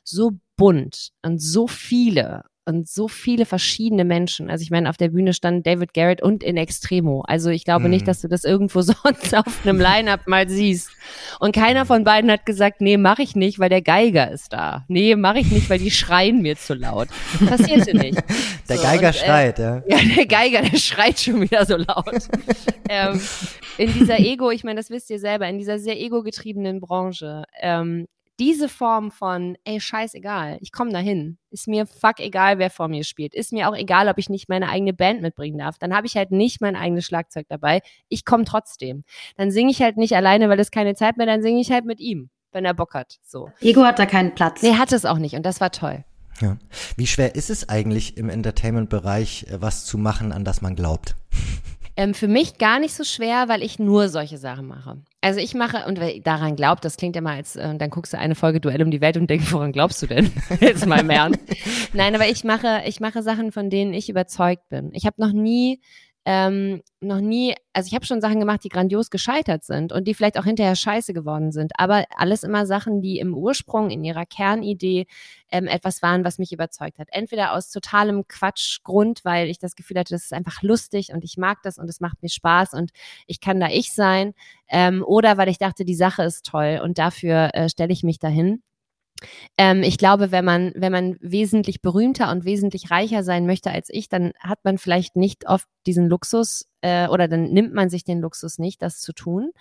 so bunt und so viele und so viele verschiedene Menschen. Also ich meine, auf der Bühne stand David Garrett und in Extremo. Also ich glaube mhm. nicht, dass du das irgendwo sonst auf einem Line-Up mal siehst. Und keiner von beiden hat gesagt, nee, mache ich nicht, weil der Geiger ist da. Nee, mache ich nicht, weil die schreien mir zu laut. Passierte nicht. Der so, Geiger und, äh, schreit, ja. Ja, der Geiger, der schreit schon wieder so laut. ähm, in dieser Ego, ich meine, das wisst ihr selber, in dieser sehr ego-getriebenen Branche, ähm, diese Form von, ey, scheißegal, ich komme dahin. Ist mir fuck egal, wer vor mir spielt. Ist mir auch egal, ob ich nicht meine eigene Band mitbringen darf. Dann habe ich halt nicht mein eigenes Schlagzeug dabei. Ich komme trotzdem. Dann singe ich halt nicht alleine, weil es keine Zeit mehr, dann singe ich halt mit ihm, wenn er Bock hat. So. Ego hat da keinen Platz. Nee, hat es auch nicht und das war toll. Ja. Wie schwer ist es eigentlich im Entertainment-Bereich, äh, was zu machen, an das man glaubt? Ähm, für mich gar nicht so schwer, weil ich nur solche Sachen mache. Also ich mache, und wer daran glaubt, das klingt immer als, äh, dann guckst du eine Folge Duell um die Welt und denkst, woran glaubst du denn? Jetzt mal im Ernst. Nein, aber ich mache, ich mache Sachen, von denen ich überzeugt bin. Ich habe noch nie ähm, noch nie, also ich habe schon Sachen gemacht, die grandios gescheitert sind und die vielleicht auch hinterher scheiße geworden sind, aber alles immer Sachen, die im Ursprung, in ihrer Kernidee ähm, etwas waren, was mich überzeugt hat. Entweder aus totalem Quatschgrund, weil ich das Gefühl hatte, das ist einfach lustig und ich mag das und es macht mir Spaß und ich kann da ich sein, ähm, oder weil ich dachte, die Sache ist toll und dafür äh, stelle ich mich dahin. Ähm, ich glaube, wenn man, wenn man wesentlich berühmter und wesentlich reicher sein möchte als ich, dann hat man vielleicht nicht oft diesen Luxus äh, oder dann nimmt man sich den Luxus nicht, das zu tun.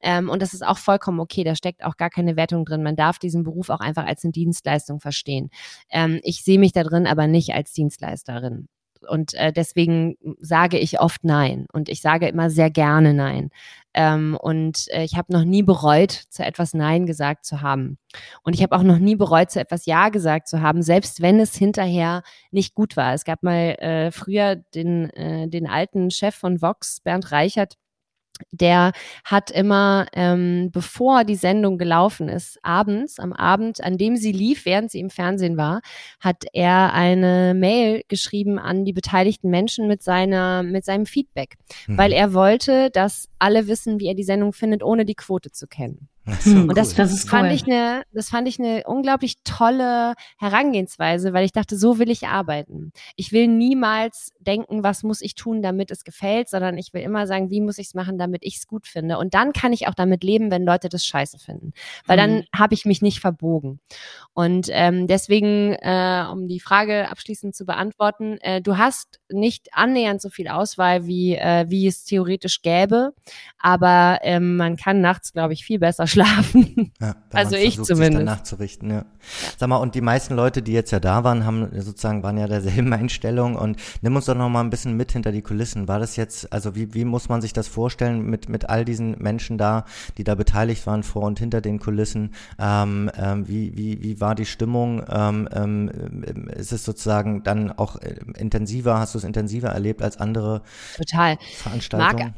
Ähm, und das ist auch vollkommen okay. Da steckt auch gar keine Wertung drin. Man darf diesen Beruf auch einfach als eine Dienstleistung verstehen. Ähm, ich sehe mich da drin aber nicht als Dienstleisterin. Und äh, deswegen sage ich oft Nein. Und ich sage immer sehr gerne Nein. Ähm, und äh, ich habe noch nie bereut, zu etwas Nein gesagt zu haben. Und ich habe auch noch nie bereut, zu etwas Ja gesagt zu haben, selbst wenn es hinterher nicht gut war. Es gab mal äh, früher den, äh, den alten Chef von Vox, Bernd Reichert, der hat immer, ähm, bevor die Sendung gelaufen ist, abends, am Abend, an dem sie lief, während sie im Fernsehen war, hat er eine Mail geschrieben an die beteiligten Menschen mit seiner, mit seinem Feedback, mhm. weil er wollte, dass alle wissen, wie er die Sendung findet, ohne die Quote zu kennen. So, hm. und das, das fand cool. ich eine, das fand ich eine unglaublich tolle Herangehensweise, weil ich dachte, so will ich arbeiten. Ich will niemals denken, was muss ich tun, damit es gefällt, sondern ich will immer sagen, wie muss ich es machen, damit ich es gut finde. Und dann kann ich auch damit leben, wenn Leute das scheiße finden, weil dann mhm. habe ich mich nicht verbogen. Und ähm, deswegen, äh, um die Frage abschließend zu beantworten, äh, du hast nicht annähernd so viel Auswahl, wie äh, wie es theoretisch gäbe, aber ähm, man kann nachts, glaube ich, viel besser schlafen. Ja, also ich versucht, zumindest. Sich danach zu richten, ja. ja. Sag mal, und die meisten Leute, die jetzt ja da waren, haben sozusagen waren ja derselben Einstellung und nimm uns doch noch mal ein bisschen mit hinter die Kulissen. War das jetzt, also wie, wie muss man sich das vorstellen mit, mit all diesen Menschen da, die da beteiligt waren vor und hinter den Kulissen? Ähm, ähm, wie, wie, wie war die Stimmung? Ähm, ähm, ist es sozusagen dann auch äh, intensiver, hast du es intensiver erlebt als andere Total. Veranstaltungen? Marc,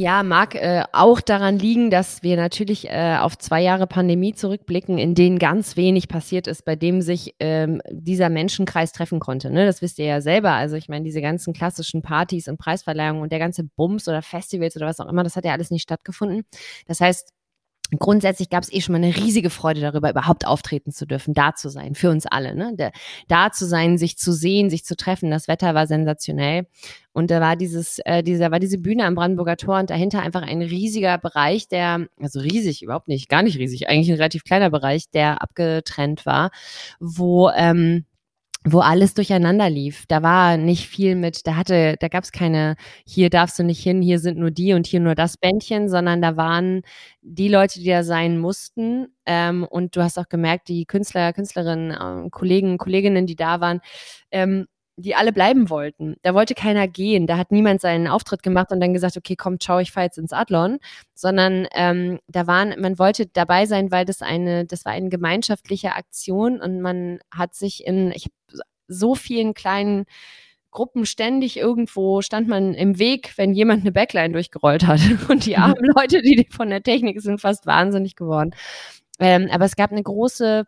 Ja, mag äh, auch daran liegen, dass wir natürlich äh, auf zwei Jahre Pandemie zurückblicken, in denen ganz wenig passiert ist, bei dem sich ähm, dieser Menschenkreis treffen konnte. Ne? Das wisst ihr ja selber. Also ich meine, diese ganzen klassischen Partys und Preisverleihungen und der ganze Bums oder Festivals oder was auch immer, das hat ja alles nicht stattgefunden. Das heißt, grundsätzlich gab es eh schon mal eine riesige Freude darüber, überhaupt auftreten zu dürfen, da zu sein, für uns alle. Ne? Der, da zu sein, sich zu sehen, sich zu treffen. Das Wetter war sensationell. Und da war dieses, äh, dieser, war diese Bühne am Brandenburger Tor und dahinter einfach ein riesiger Bereich, der, also riesig, überhaupt nicht, gar nicht riesig, eigentlich ein relativ kleiner Bereich, der abgetrennt war, wo ähm, wo alles durcheinander lief. Da war nicht viel mit, da hatte, da gab es keine, hier darfst du nicht hin, hier sind nur die und hier nur das Bändchen, sondern da waren die Leute, die da sein mussten. Ähm, und du hast auch gemerkt, die Künstler, Künstlerinnen, äh, Kollegen, Kolleginnen, die da waren, ähm, die alle bleiben wollten. Da wollte keiner gehen. Da hat niemand seinen Auftritt gemacht und dann gesagt, okay, komm, ciao, ich fahre jetzt ins Adlon. Sondern ähm, da waren, man wollte dabei sein, weil das eine, das war eine gemeinschaftliche Aktion und man hat sich in, ich habe so vielen kleinen Gruppen ständig irgendwo stand man im Weg, wenn jemand eine Backline durchgerollt hat. Und die armen Leute, die von der Technik sind fast wahnsinnig geworden. Ähm, aber es gab eine große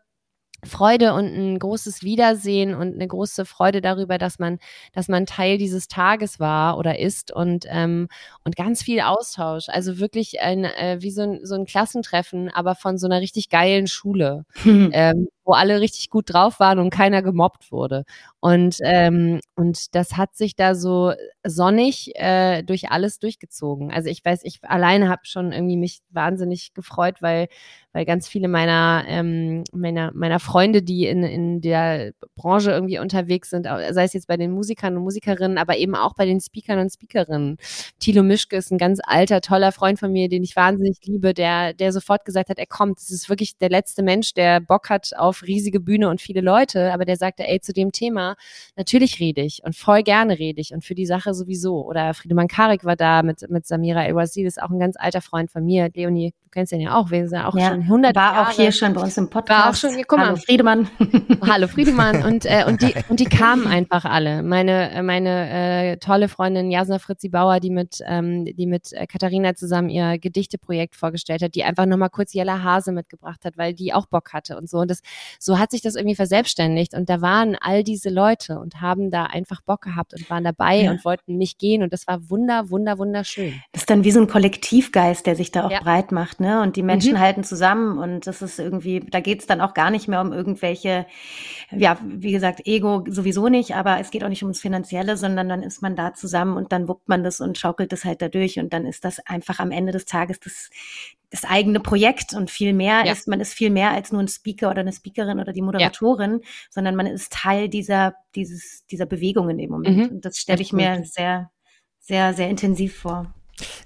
Freude und ein großes Wiedersehen und eine große Freude darüber, dass man, dass man Teil dieses Tages war oder ist und ähm, und ganz viel Austausch. Also wirklich ein äh, wie so ein so ein Klassentreffen, aber von so einer richtig geilen Schule, hm. ähm, wo alle richtig gut drauf waren und keiner gemobbt wurde. Und ähm, und das hat sich da so sonnig äh, durch alles durchgezogen. Also ich weiß, ich alleine habe schon irgendwie mich wahnsinnig gefreut, weil weil ganz viele meiner, ähm, meiner, meiner Freunde, die in, in der Branche irgendwie unterwegs sind, sei es jetzt bei den Musikern und Musikerinnen, aber eben auch bei den Speakern und Speakerinnen. Thilo Mischke ist ein ganz alter, toller Freund von mir, den ich wahnsinnig liebe, der, der sofort gesagt hat, er kommt. Das ist wirklich der letzte Mensch, der Bock hat auf riesige Bühne und viele Leute, aber der sagte, ey, zu dem Thema, natürlich rede ich und voll gerne rede ich und für die Sache sowieso. Oder Friedemann Karik war da mit, mit Samira El-Wazir, ist auch ein ganz alter Freund von mir. Leonie, du kennst ihn ja auch, wir sind ja auch ja. schon schon 100 War Jahre. auch hier schon bei uns im Podcast. War auch schon, guck mal. Hallo Friedemann. Hallo Friedemann. Und, äh, und, die, und die kamen einfach alle. Meine, äh, meine äh, tolle Freundin Jasna Fritzi Bauer, die mit, ähm, die mit äh, Katharina zusammen ihr Gedichteprojekt vorgestellt hat, die einfach nochmal kurz Jella Hase mitgebracht hat, weil die auch Bock hatte und so. Und das, so hat sich das irgendwie verselbstständigt. Und da waren all diese Leute und haben da einfach Bock gehabt und waren dabei ja. und wollten nicht gehen. Und das war wunder, wunder, wunderschön. Das ist dann wie so ein Kollektivgeist, der sich da auch ja. breit macht, ne? Und die Menschen mhm. halten zusammen und das ist irgendwie, da geht es dann auch gar nicht mehr um irgendwelche, ja, wie gesagt, Ego sowieso nicht, aber es geht auch nicht ums Finanzielle, sondern dann ist man da zusammen und dann wuppt man das und schaukelt das halt dadurch und dann ist das einfach am Ende des Tages das, das eigene Projekt und viel mehr ja. ist, man ist viel mehr als nur ein Speaker oder eine Speakerin oder die Moderatorin, ja. sondern man ist Teil dieser, dieses, dieser Bewegung in dem Moment. Mhm. Und das stelle ich mir sehr, sehr, sehr intensiv vor.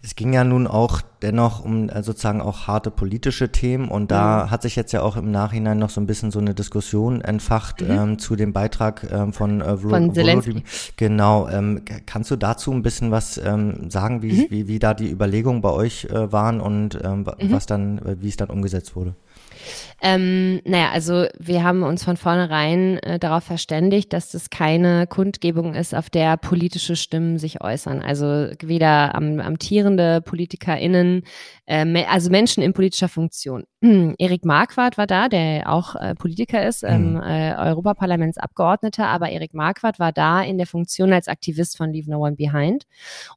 Es ging ja nun auch dennoch um äh, sozusagen auch harte politische Themen und da mhm. hat sich jetzt ja auch im Nachhinein noch so ein bisschen so eine Diskussion entfacht mhm. ähm, zu dem Beitrag ähm, von, äh, von Zelensky. Genau, ähm, kannst du dazu ein bisschen was ähm, sagen, wie, mhm. wie, wie da die Überlegungen bei euch äh, waren und ähm, mhm. was dann, äh, wie es dann umgesetzt wurde? Ähm, naja, also wir haben uns von vornherein äh, darauf verständigt, dass das keine Kundgebung ist, auf der politische Stimmen sich äußern. Also weder am, amtierende PolitikerInnen, äh, also Menschen in politischer Funktion. Erik Marquardt war da, der auch äh, Politiker ist, ähm, mhm. äh, Europaparlamentsabgeordneter, aber Erik Marquardt war da in der Funktion als Aktivist von Leave No One Behind.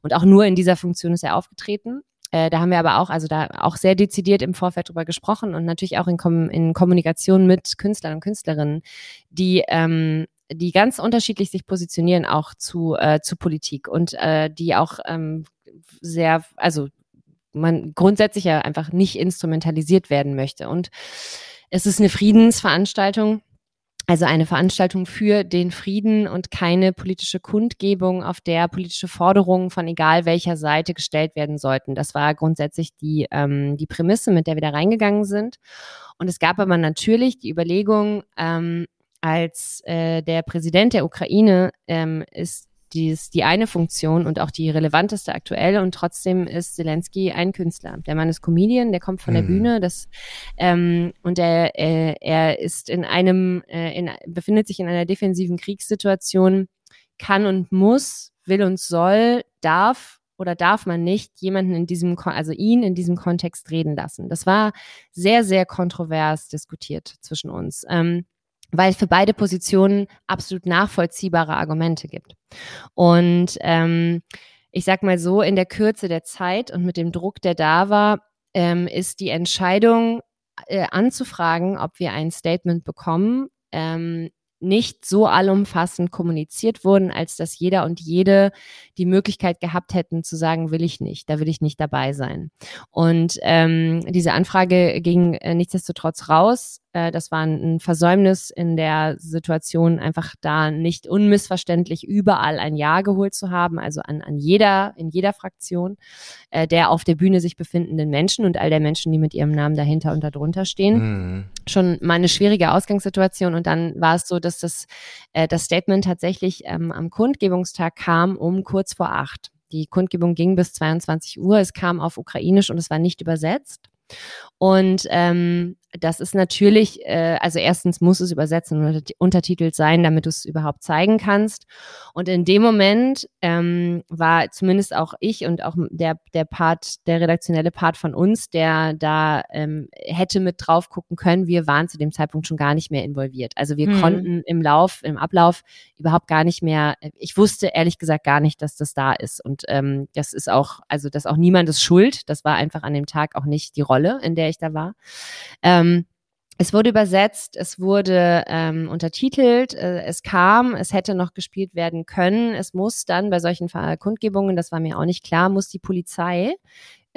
Und auch nur in dieser Funktion ist er aufgetreten. Äh, da haben wir aber auch, also da auch sehr dezidiert im Vorfeld drüber gesprochen und natürlich auch in, Kom in Kommunikation mit Künstlern und Künstlerinnen, die ähm, die ganz unterschiedlich sich positionieren auch zu, äh, zu Politik und äh, die auch ähm, sehr, also man grundsätzlich ja einfach nicht instrumentalisiert werden möchte. Und es ist eine Friedensveranstaltung also eine Veranstaltung für den Frieden und keine politische Kundgebung, auf der politische Forderungen von egal welcher Seite gestellt werden sollten. Das war grundsätzlich die, ähm, die Prämisse, mit der wir da reingegangen sind. Und es gab aber natürlich die Überlegung, ähm, als äh, der Präsident der Ukraine ähm, ist die ist die eine Funktion und auch die relevanteste aktuell und trotzdem ist Zelensky ein Künstler. Der Mann ist Comedian, der kommt von der mhm. Bühne, das ähm, und er äh, er ist in einem äh, in, befindet sich in einer defensiven Kriegssituation, kann und muss, will und soll, darf oder darf man nicht jemanden in diesem, also ihn in diesem Kontext reden lassen? Das war sehr, sehr kontrovers diskutiert zwischen uns. Ähm, weil es für beide Positionen absolut nachvollziehbare Argumente gibt. Und ähm, ich sag mal so, in der Kürze der Zeit und mit dem Druck, der da war, ähm, ist die Entscheidung äh, anzufragen, ob wir ein Statement bekommen, ähm, nicht so allumfassend kommuniziert wurden, als dass jeder und jede die Möglichkeit gehabt hätten zu sagen, will ich nicht, da will ich nicht dabei sein. Und ähm, diese Anfrage ging äh, nichtsdestotrotz raus. Äh, das war ein Versäumnis in der Situation, einfach da nicht unmissverständlich überall ein Ja geholt zu haben, also an, an jeder, in jeder Fraktion äh, der auf der Bühne sich befindenden Menschen und all der Menschen, die mit ihrem Namen dahinter und darunter stehen. Mhm. Schon mal eine schwierige Ausgangssituation und dann war es so, dass das, äh, das Statement tatsächlich ähm, am Kundgebungstag kam um kurz vor acht. Die Kundgebung ging bis 22 Uhr. Es kam auf Ukrainisch und es war nicht übersetzt. Und ähm, das ist natürlich, äh, also erstens muss es übersetzen und untertitelt sein, damit du es überhaupt zeigen kannst. Und in dem Moment ähm, war zumindest auch ich und auch der, der Part, der redaktionelle Part von uns, der da ähm, hätte mit drauf gucken können, wir waren zu dem Zeitpunkt schon gar nicht mehr involviert. Also wir mhm. konnten im Lauf, im Ablauf überhaupt gar nicht mehr, ich wusste ehrlich gesagt gar nicht, dass das da ist. Und ähm, das ist auch, also das ist auch niemandes Schuld. Das war einfach an dem Tag auch nicht die Rolle, in der ich da war. Ähm, es wurde übersetzt, es wurde ähm, untertitelt, äh, es kam, es hätte noch gespielt werden können. Es muss dann bei solchen Kundgebungen, das war mir auch nicht klar, muss die Polizei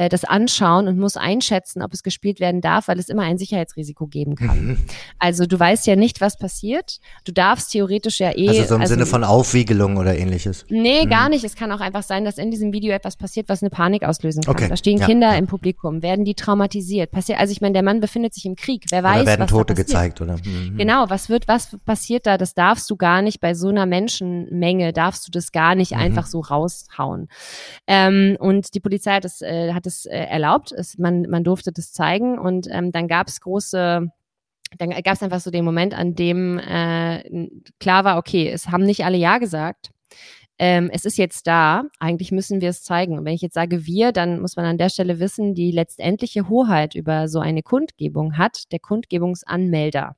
äh, das anschauen und muss einschätzen, ob es gespielt werden darf, weil es immer ein Sicherheitsrisiko geben kann. Mhm. Also du weißt ja nicht, was passiert. Du darfst theoretisch ja eh. Also so im also, Sinne von Aufwiegelung oder ähnliches. Nee, mhm. gar nicht. Es kann auch einfach sein, dass in diesem Video etwas passiert, was eine Panik auslösen kann. Okay. Da stehen ja, Kinder ja. im Publikum, werden die traumatisiert. Passiert, also ich meine, der Mann befindet sich im Krieg. Wer weiß, oder werden was Tote gezeigt, oder? Mhm. Genau, was wird, was passiert da? Das darfst du gar nicht bei so einer Menschenmenge, darfst du das gar nicht mhm. einfach so raushauen. Ähm, und die Polizei hat es, äh, hat es äh, erlaubt. Es, man, man durfte das zeigen und ähm, dann gab es große dann gab es einfach so den Moment, an dem äh, klar war, okay, es haben nicht alle Ja gesagt. Ähm, es ist jetzt da, eigentlich müssen wir es zeigen. Und wenn ich jetzt sage wir, dann muss man an der Stelle wissen, die letztendliche Hoheit über so eine Kundgebung hat der Kundgebungsanmelder.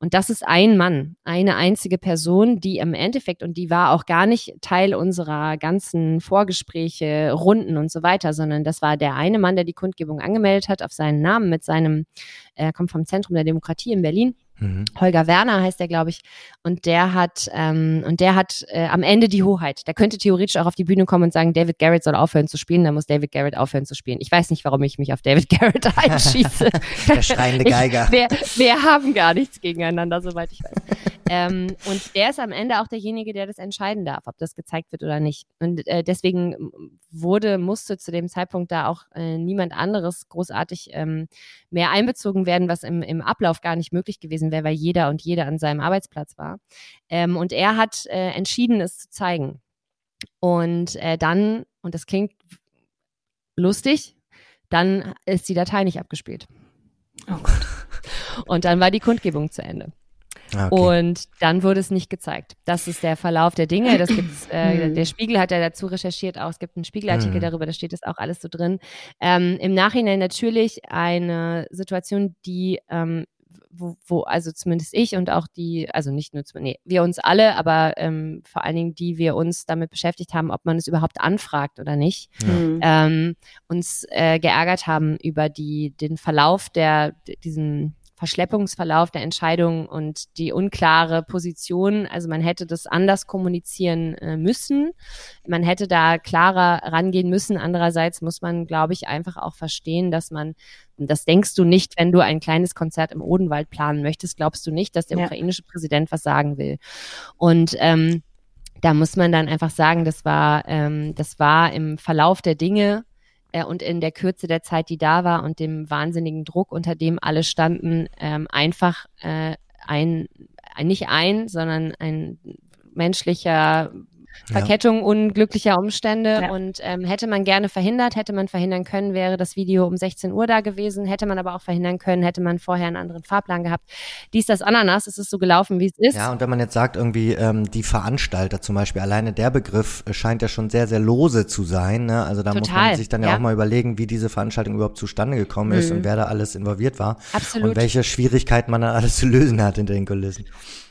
Und das ist ein Mann, eine einzige Person, die im Endeffekt, und die war auch gar nicht Teil unserer ganzen Vorgespräche, Runden und so weiter, sondern das war der eine Mann, der die Kundgebung angemeldet hat auf seinen Namen mit seinem, er kommt vom Zentrum der Demokratie in Berlin Mhm. Holger Werner heißt der, glaube ich. Und der hat, ähm, und der hat äh, am Ende die Hoheit. Der könnte theoretisch auch auf die Bühne kommen und sagen, David Garrett soll aufhören zu spielen, dann muss David Garrett aufhören zu spielen. Ich weiß nicht, warum ich mich auf David Garrett einschieße. der schreiende Geiger. Ich, wir, wir haben gar nichts gegeneinander, soweit ich weiß. ähm, und der ist am Ende auch derjenige, der das entscheiden darf, ob das gezeigt wird oder nicht. Und äh, deswegen wurde, musste zu dem Zeitpunkt da auch äh, niemand anderes großartig ähm, mehr einbezogen werden, was im, im Ablauf gar nicht möglich gewesen gewesen wäre, weil jeder und jede an seinem Arbeitsplatz war. Ähm, und er hat äh, entschieden, es zu zeigen. Und äh, dann, und das klingt lustig, dann ist die Datei nicht abgespielt. Oh Gott. Und dann war die Kundgebung zu Ende. Ah, okay. Und dann wurde es nicht gezeigt. Das ist der Verlauf der Dinge. Das gibt's, äh, hm. der Spiegel hat ja dazu recherchiert auch. Es gibt einen Spiegelartikel mhm. darüber, da steht das auch alles so drin. Ähm, Im Nachhinein natürlich eine Situation, die ähm, wo, wo also zumindest ich und auch die, also nicht nur, nee, wir uns alle, aber ähm, vor allen Dingen die wir uns damit beschäftigt haben, ob man es überhaupt anfragt oder nicht, ja. Mhm. ähm, uns äh, geärgert haben über die, den Verlauf der, diesen Verschleppungsverlauf der Entscheidung und die unklare Position. Also man hätte das anders kommunizieren äh, müssen. Man hätte da klarer rangehen müssen. Andererseits muss man, glaube ich, einfach auch verstehen, dass man, das denkst du nicht, wenn du ein kleines Konzert im Odenwald planen möchtest, glaubst du nicht, dass der ja. ukrainische Präsident was sagen will. Und ähm, da muss man dann einfach sagen, das war, ähm, das war im Verlauf der Dinge äh, und in der Kürze der Zeit, die da war und dem wahnsinnigen Druck, unter dem alle standen, ähm, einfach äh, ein, ein, nicht ein, sondern ein menschlicher Verkettung ja. unglücklicher Umstände ja. und ähm, hätte man gerne verhindert, hätte man verhindern können, wäre das Video um 16 Uhr da gewesen, hätte man aber auch verhindern können, hätte man vorher einen anderen Fahrplan gehabt. Dies, das Ananas, es ist so gelaufen, wie es ist. Ja, und wenn man jetzt sagt, irgendwie ähm, die Veranstalter zum Beispiel, alleine der Begriff scheint ja schon sehr, sehr lose zu sein. Ne? Also da Total. muss man sich dann ja, ja, auch mal überlegen, wie diese Veranstaltung überhaupt zustande gekommen ist mhm. und wer da alles involviert war. Absolut. Und welche Schwierigkeiten man dann alles zu lösen hat hinter den Kulissen.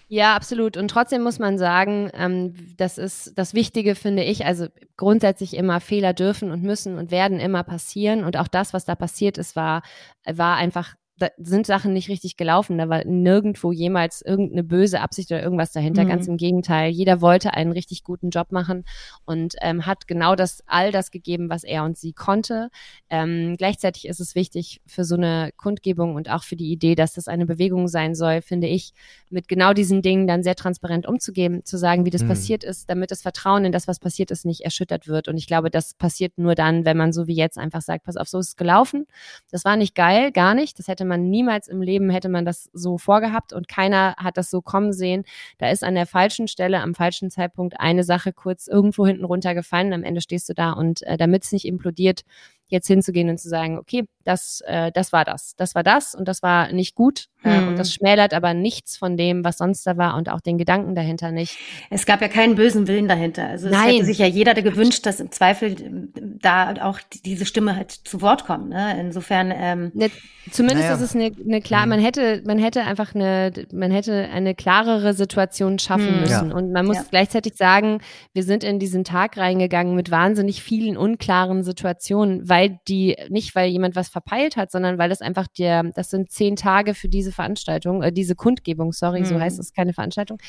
Ja, absolut. Und trotzdem muss man sagen, ähm, das ist das Wichtige, finde ich. Also grundsätzlich immer Fehler dürfen und müssen und werden immer passieren. Und auch das, was da passiert ist, war, war einfach da sind Sachen nicht richtig gelaufen. Da war nirgendwo jemals irgendeine böse Absicht oder irgendwas dahinter. Mhm. Ganz im Gegenteil. Jeder wollte einen richtig guten Job machen und ähm, hat genau das, all das gegeben, was er und sie konnte. Ähm, gleichzeitig ist es wichtig für so eine Kundgebung und auch für die Idee, dass das eine Bewegung sein soll, finde ich, mit genau diesen Dingen dann sehr transparent umzugeben, zu sagen, wie das mhm. passiert ist, damit das Vertrauen in das, was passiert ist, nicht erschüttert wird. Und ich glaube, das passiert nur dann, wenn man so wie jetzt einfach sagt, pass auf, so ist es gelaufen. Das war nicht geil, gar nicht. Das hätte man niemals im Leben hätte man das so vorgehabt und keiner hat das so kommen sehen. Da ist an der falschen Stelle, am falschen Zeitpunkt eine Sache kurz irgendwo hinten runtergefallen. Am Ende stehst du da und äh, damit es nicht implodiert, jetzt hinzugehen und zu sagen, okay, das, äh, das war das, das war das und das war nicht gut äh, und das hm. schmälert aber nichts von dem, was sonst da war und auch den Gedanken dahinter nicht. Es gab ja keinen bösen Willen dahinter. Also es Nein. hätte sich ja jeder gewünscht, dass im Zweifel äh, da auch diese Stimme halt zu Wort kommt. Ne? Insofern. Ähm, ne, zumindest naja. ist es eine, eine klar, hm. man hätte, man hätte einfach eine, man hätte eine klarere Situation schaffen hm. müssen. Ja. Und man muss ja. gleichzeitig sagen, wir sind in diesen Tag reingegangen mit wahnsinnig vielen unklaren Situationen, weil die, nicht weil jemand was verpeilt hat, sondern weil das einfach der, das sind zehn Tage für diese Veranstaltung, äh, diese Kundgebung, sorry, mhm. so heißt es, keine Veranstaltung.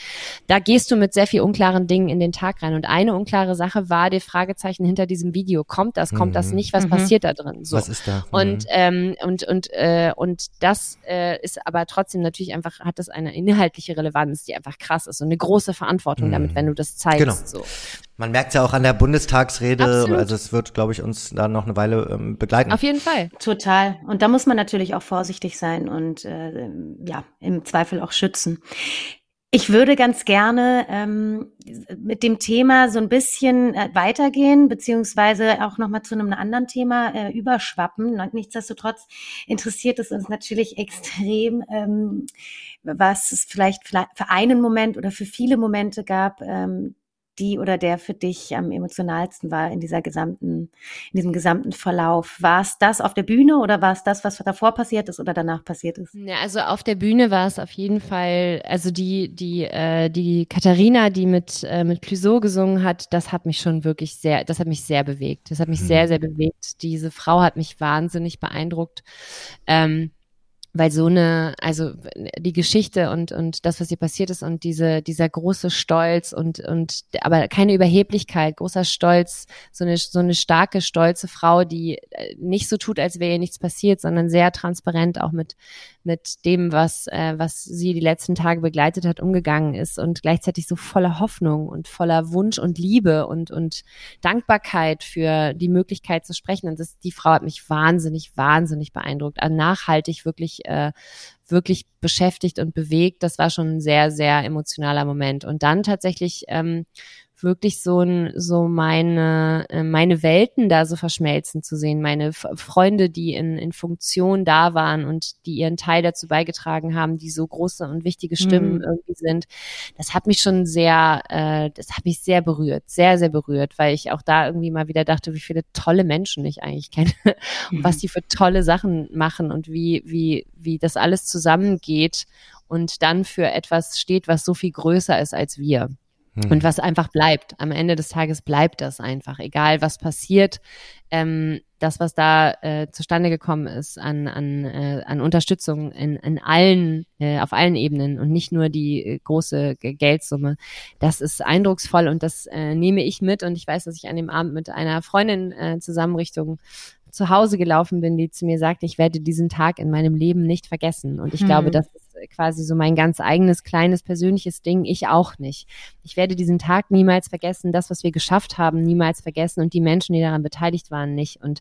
Da gehst du mit sehr viel unklaren Dingen in den Tag rein. Und eine unklare Sache war die Fragezeichen hinter diesem Video. Kommt das, kommt mhm. das nicht? Was mhm. passiert da drin? So. Was ist da? Und, mhm. ähm, und, und, äh, und das äh, ist aber trotzdem natürlich einfach, hat das eine inhaltliche Relevanz, die einfach krass ist und eine große Verantwortung damit, mhm. wenn du das zeigst. Genau. So. Man merkt es ja auch an der Bundestagsrede, Absolut. also es wird, glaube ich, uns da noch eine Weile ähm, begleiten. Auf jeden Fall. Total. Und da muss man natürlich auch vorsichtig sein und äh, ja, im Zweifel auch schützen. Ich würde ganz gerne ähm, mit dem Thema so ein bisschen äh, weitergehen, beziehungsweise auch nochmal zu einem anderen Thema äh, überschwappen. Nichtsdestotrotz interessiert es uns natürlich extrem, ähm, was es vielleicht für einen Moment oder für viele Momente gab, ähm, die oder der für dich am emotionalsten war in dieser gesamten, in diesem gesamten Verlauf? War es das auf der Bühne oder war es das, was davor passiert ist oder danach passiert ist? Ja, also auf der Bühne war es auf jeden Fall, also die, die, äh, die Katharina, die mit, äh, mit Clouseau gesungen hat, das hat mich schon wirklich sehr, das hat mich sehr bewegt. Das hat mich mhm. sehr, sehr bewegt. Diese Frau hat mich wahnsinnig beeindruckt. Ähm, weil so eine, also die Geschichte und und das, was ihr passiert ist und diese dieser große Stolz und und aber keine Überheblichkeit, großer Stolz, so eine so eine starke stolze Frau, die äh, nicht so tut, als wäre ihr nichts passiert, sondern sehr transparent auch mit mit dem, was, äh, was sie die letzten Tage begleitet hat, umgegangen ist und gleichzeitig so voller Hoffnung und voller Wunsch und Liebe und, und Dankbarkeit für die Möglichkeit zu sprechen. Und das, die Frau hat mich wahnsinnig, wahnsinnig beeindruckt, also nachhaltig wirklich, äh, wirklich beschäftigt und bewegt. Das war schon ein sehr, sehr emotionaler Moment. Und dann tatsächlich ähm, wirklich so ein, so meine, äh, meine Welten da so verschmelzen zu sehen, meine Freunde, die in, in Funktion da waren und die ihren Teil dazu beigetragen haben, die so große und wichtige Stimmen mhm. irgendwie sind. Das hat mich schon sehr, äh, das hat mich sehr berührt, sehr, sehr berührt, weil ich auch da irgendwie mal wieder dachte, wie viele tolle Menschen ich eigentlich kenne mhm. und was die für tolle Sachen machen und wie, wie, wie das alles zusammengeht und dann für etwas steht, was so viel größer ist als wir. Mhm. Und was einfach bleibt. Am Ende des Tages bleibt das einfach. Egal was passiert, ähm, das, was da äh, zustande gekommen ist an, an, äh, an Unterstützung in, in allen, äh, auf allen Ebenen und nicht nur die äh, große Geldsumme, das ist eindrucksvoll und das äh, nehme ich mit. Und ich weiß, dass ich an dem Abend mit einer Freundin äh, zusammen Richtung zu Hause gelaufen bin, die zu mir sagte, ich werde diesen Tag in meinem Leben nicht vergessen. Und ich hm. glaube, das ist quasi so mein ganz eigenes, kleines, persönliches Ding. Ich auch nicht. Ich werde diesen Tag niemals vergessen, das, was wir geschafft haben, niemals vergessen und die Menschen, die daran beteiligt waren, nicht. Und,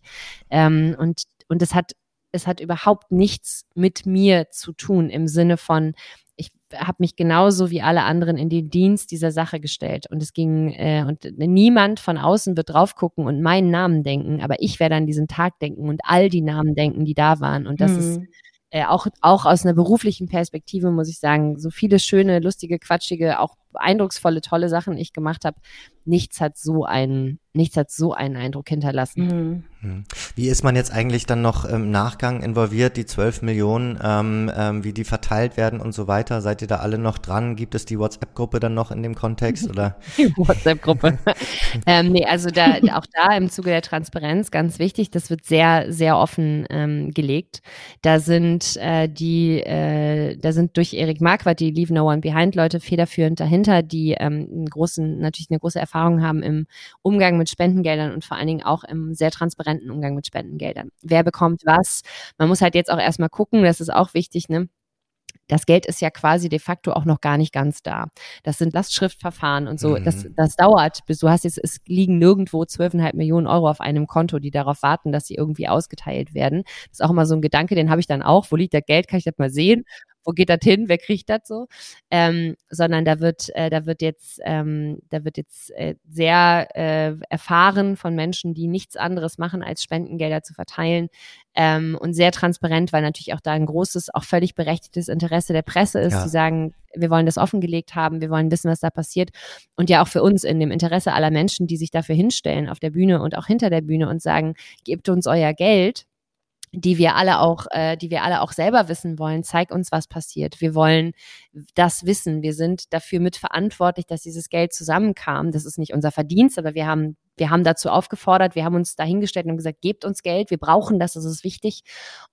ähm, und, und es hat, es hat überhaupt nichts mit mir zu tun im Sinne von, ich habe mich genauso wie alle anderen in den Dienst dieser Sache gestellt. Und es ging, äh, und niemand von außen wird drauf gucken und meinen Namen denken, aber ich werde an diesen Tag denken und all die Namen denken, die da waren. Und das mhm. ist äh, auch, auch aus einer beruflichen Perspektive, muss ich sagen, so viele schöne, lustige, quatschige, auch eindrucksvolle, tolle Sachen ich gemacht habe, nichts hat so einen, nichts hat so einen Eindruck hinterlassen. Mhm. mhm. Wie ist man jetzt eigentlich dann noch im Nachgang involviert, die 12 Millionen, ähm, ähm, wie die verteilt werden und so weiter? Seid ihr da alle noch dran? Gibt es die WhatsApp-Gruppe dann noch in dem Kontext oder? Die WhatsApp-Gruppe. ähm, nee, also da, auch da im Zuge der Transparenz ganz wichtig, das wird sehr, sehr offen ähm, gelegt. Da sind äh, die, äh, da sind durch Erik Marquardt, die Leave No One Behind Leute federführend dahinter, die ähm, einen großen, natürlich eine große Erfahrung haben im Umgang mit Spendengeldern und vor allen Dingen auch im sehr transparenten Umgang mit Spendengeldern. Wer bekommt was? Man muss halt jetzt auch erstmal gucken, das ist auch wichtig, ne? Das Geld ist ja quasi de facto auch noch gar nicht ganz da. Das sind Lastschriftverfahren und so. Mhm. Das, das dauert, bis du hast jetzt, es liegen nirgendwo 12,5 Millionen Euro auf einem Konto, die darauf warten, dass sie irgendwie ausgeteilt werden. Das ist auch immer so ein Gedanke, den habe ich dann auch. Wo liegt das Geld? Kann ich das mal sehen? wo geht das hin, wer kriegt das so, ähm, sondern da wird, äh, da wird jetzt, ähm, da wird jetzt äh, sehr äh, erfahren von Menschen, die nichts anderes machen, als Spendengelder zu verteilen ähm, und sehr transparent, weil natürlich auch da ein großes, auch völlig berechtigtes Interesse der Presse ist, ja. die sagen, wir wollen das offengelegt haben, wir wollen wissen, was da passiert und ja auch für uns in dem Interesse aller Menschen, die sich dafür hinstellen auf der Bühne und auch hinter der Bühne und sagen, gebt uns euer Geld, die wir alle auch, äh, die wir alle auch selber wissen wollen. Zeig uns, was passiert. Wir wollen das wissen. Wir sind dafür mitverantwortlich, dass dieses Geld zusammenkam. Das ist nicht unser Verdienst, aber wir haben wir haben dazu aufgefordert, wir haben uns dahingestellt und gesagt, gebt uns Geld, wir brauchen das, das ist wichtig.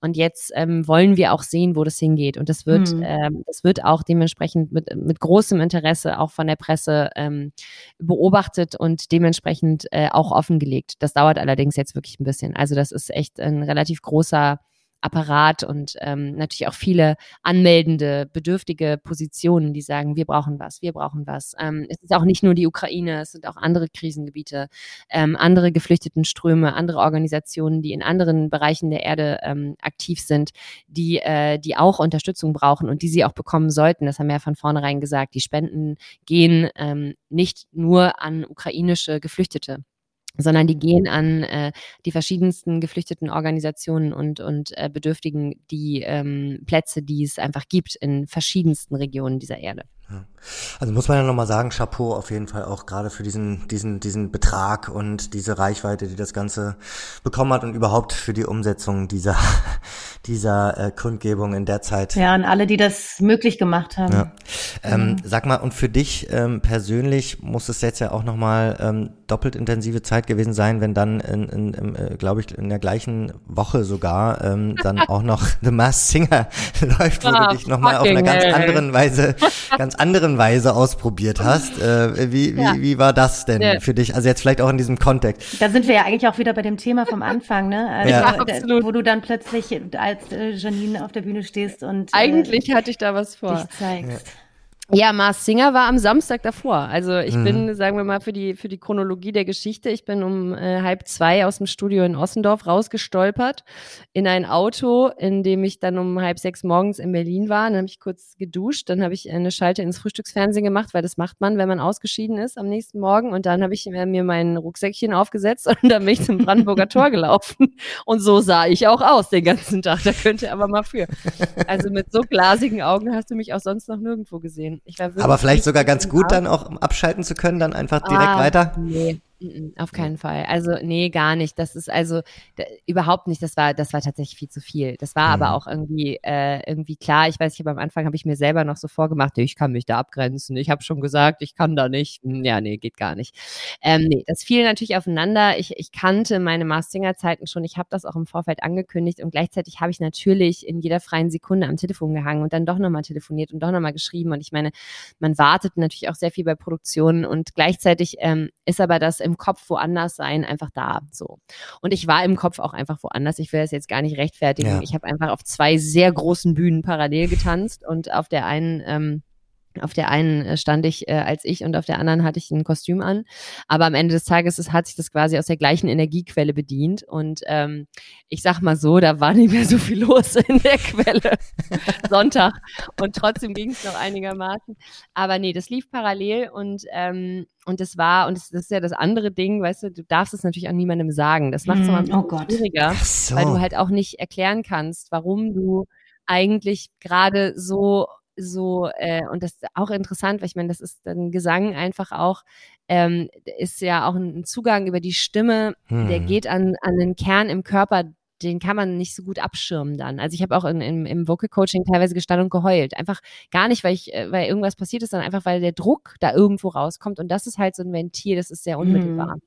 Und jetzt ähm, wollen wir auch sehen, wo das hingeht. Und das wird, mhm. ähm, das wird auch dementsprechend mit, mit großem Interesse auch von der Presse ähm, beobachtet und dementsprechend äh, auch offengelegt. Das dauert allerdings jetzt wirklich ein bisschen. Also das ist echt ein relativ großer Apparat und ähm, natürlich auch viele anmeldende, bedürftige Positionen, die sagen, wir brauchen was, wir brauchen was. Ähm, es ist auch nicht nur die Ukraine, es sind auch andere Krisengebiete, ähm, andere Geflüchtetenströme, andere Organisationen, die in anderen Bereichen der Erde ähm, aktiv sind, die, äh, die auch Unterstützung brauchen und die sie auch bekommen sollten. Das haben wir ja von vornherein gesagt. Die Spenden gehen ähm, nicht nur an ukrainische Geflüchtete sondern die gehen an äh, die verschiedensten geflüchteten Organisationen und, und äh, Bedürftigen die ähm, Plätze, die es einfach gibt in verschiedensten Regionen dieser Erde. Also muss man ja nochmal sagen, Chapeau auf jeden Fall auch gerade für diesen, diesen, diesen Betrag und diese Reichweite, die das Ganze bekommen hat und überhaupt für die Umsetzung dieser, dieser äh, Kundgebung in der Zeit. Ja, und alle, die das möglich gemacht haben. Ja. Ähm, mhm. Sag mal, und für dich ähm, persönlich muss es jetzt ja auch nochmal ähm, doppelt intensive Zeit gewesen sein, wenn dann, in, in, in äh, glaube ich, in der gleichen Woche sogar ähm, dann auch noch The Masked Singer läuft, wo ah, du dich nochmal auf einer ganz anderen Weise, ganz anderen Weise ausprobiert hast. Äh, wie, ja. wie, wie war das denn ja. für dich? Also jetzt vielleicht auch in diesem Kontext. Da sind wir ja eigentlich auch wieder bei dem Thema vom Anfang, ne? Also, ja, absolut. Wo du dann plötzlich als äh, Janine auf der Bühne stehst und äh, eigentlich hatte ich da was vor. Dich zeigst. Ja, Mars Singer war am Samstag davor. Also ich mhm. bin, sagen wir mal, für die, für die Chronologie der Geschichte, ich bin um äh, halb zwei aus dem Studio in Ossendorf rausgestolpert in ein Auto, in dem ich dann um halb sechs morgens in Berlin war. Dann habe ich kurz geduscht, dann habe ich eine Schalte ins Frühstücksfernsehen gemacht, weil das macht man, wenn man ausgeschieden ist am nächsten Morgen. Und dann habe ich mir mein Rucksäckchen aufgesetzt und dann bin ich zum Brandenburger Tor gelaufen. Und so sah ich auch aus den ganzen Tag. Da könnte aber mal für. Also mit so glasigen Augen hast du mich auch sonst noch nirgendwo gesehen. Aber vielleicht sogar ganz gut dann auch abschalten zu können, dann einfach direkt ah, weiter? Nee, auf keinen Fall. Also nee, gar nicht. Das ist also da, überhaupt nicht. Das war, das war tatsächlich viel zu viel. Das war mhm. aber auch irgendwie äh, irgendwie klar. Ich weiß, ich habe am Anfang habe ich mir selber noch so vorgemacht, ich kann mich da abgrenzen. Ich habe schon gesagt, ich kann da nicht. Hm, ja, nee, geht gar nicht. Ähm, nee, das fiel natürlich aufeinander. Ich, ich kannte meine Mastinger-Zeiten schon. Ich habe das auch im Vorfeld angekündigt und gleichzeitig habe ich natürlich in jeder freien Sekunde am Telefon gehangen und dann doch nochmal telefoniert und doch nochmal geschrieben. Und ich meine, man wartet natürlich auch sehr viel bei Produktionen und gleichzeitig ähm, ist aber das im Kopf woanders sein, einfach da. So. Und ich war im Kopf auch einfach woanders. Ich will das jetzt gar nicht rechtfertigen. Ja. Ich habe einfach auf zwei sehr großen Bühnen parallel getanzt und auf der einen ähm, Auf der einen äh, stand ich äh, als ich und auf der anderen hatte ich ein Kostüm an. Aber am Ende des Tages ist, hat sich das quasi aus der gleichen Energiequelle bedient. Und ähm, ich sag mal so, da war nicht mehr so viel los in der Quelle Sonntag. Und trotzdem ging es noch einigermaßen. Aber nee, das lief parallel und ähm, und das war, und das, das, ist ja das andere Ding, weißt du, du darfst es natürlich auch niemandem sagen. Das macht es mm, immer oh schwieriger, so. weil du halt auch nicht erklären kannst, warum du eigentlich gerade so so, äh, und das ist auch interessant, weil ich meine, das ist dann Gesang einfach auch, ähm, ist ja auch ein Zugang über die Stimme, hm. der geht an, an den Kern im Körper, den kann man nicht so gut abschirmen dann. Also ich habe auch in, in, im Vocal Coaching teilweise gestanden und geheult. Einfach gar nicht, weil ich, äh, weil irgendwas passiert ist, sondern einfach, weil der Druck da irgendwo rauskommt. Und das ist halt so ein Ventil, das ist sehr unmittelbar. Hm.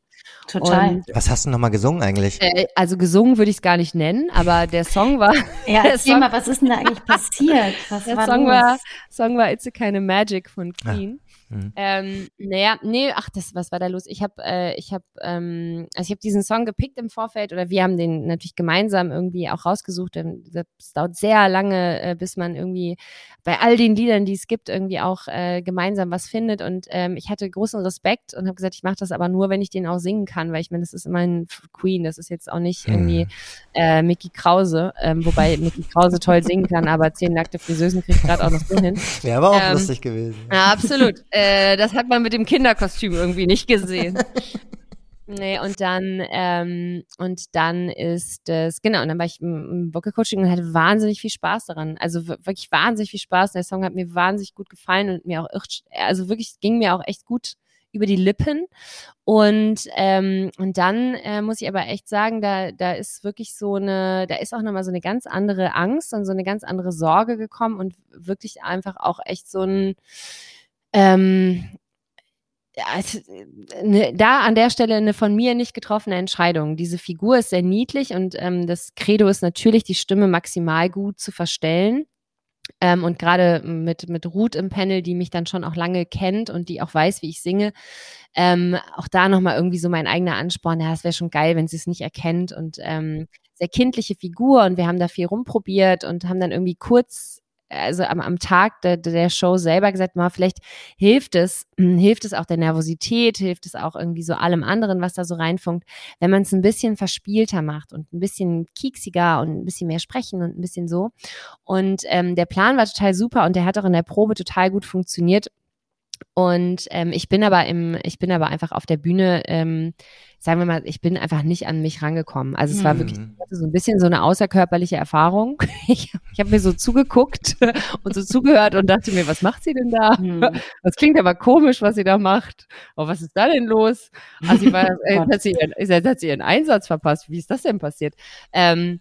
Total. Und, Was hast du nochmal gesungen eigentlich? Äh, also gesungen würde ich es gar nicht nennen, aber der Song war. ja, erzähl Song, mal, was ist denn da eigentlich passiert? Was der war Song, war, Song war It's a Kind of Magic von Queen. Ja. Mhm. Ähm, naja, nee, ach, das, was war da los? Ich habe, äh, ich habe, ähm, also ich habe diesen Song gepickt im Vorfeld oder wir haben den natürlich gemeinsam irgendwie auch rausgesucht. Es dauert sehr lange, äh, bis man irgendwie bei all den Liedern, die es gibt, irgendwie auch äh, gemeinsam was findet. Und ähm, ich hatte großen Respekt und habe gesagt, ich mache das aber nur, wenn ich den auch singen kann, weil ich meine, das ist immer ein Queen, das ist jetzt auch nicht irgendwie mhm. äh, Mickey Krause, ähm, wobei Mickey Krause toll singen kann, aber zehn nackte Friseusen kriegt gerade auch noch so hin. Wäre aber auch ähm, lustig gewesen. Ja, absolut. Äh, das hat man mit dem Kinderkostüm irgendwie nicht gesehen. Nee, und dann, ähm, und dann ist es, genau, und dann war ich im, Vocal Coaching und hatte wahnsinnig viel Spaß daran. Also wirklich wahnsinnig viel Spaß. Der Song hat mir wahnsinnig gut gefallen und mir auch, also wirklich, ging mir auch echt gut über die Lippen. Und, ähm, und dann äh, muss ich aber echt sagen, da, da ist wirklich so eine, da ist auch nochmal so eine ganz andere Angst und so eine ganz andere Sorge gekommen und wirklich einfach auch echt so ein, ähm, ne, da an der Stelle eine von mir nicht getroffene Entscheidung. Diese Figur ist sehr niedlich und ähm, das Credo ist natürlich, die Stimme maximal gut zu verstellen. Ähm, und gerade mit, mit Ruth im Panel, die mich dann schon auch lange kennt und die auch weiß, wie ich singe, ähm, auch da nochmal irgendwie so mein eigener Ansporn, ja, es wäre schon geil, wenn sie es nicht erkennt und ähm, sehr kindliche Figur und wir haben da viel rumprobiert und haben dann irgendwie kurz also am, am Tag der, der Show selber gesagt, mal vielleicht hilft es, hilft es auch der Nervosität, hilft es auch irgendwie so allem anderen, was da so reinfunkt, wenn man es ein bisschen verspielter macht und ein bisschen kieksiger und ein bisschen mehr sprechen und ein bisschen so. Und ähm, der Plan war total super und der hat auch in der Probe total gut funktioniert. Und ähm, ich bin aber im, ich bin aber einfach auf der Bühne, ähm, sagen wir mal, ich bin einfach nicht an mich rangekommen. Also es hm. war wirklich so ein bisschen so eine außerkörperliche Erfahrung. Ich, ich habe mir so zugeguckt und so zugehört und dachte mir, was macht sie denn da? Hm. Das klingt aber komisch, was sie da macht. Oh, was ist da denn los? Also sie war, äh, hat, sie ihren, hat sie ihren Einsatz verpasst. Wie ist das denn passiert? Ähm,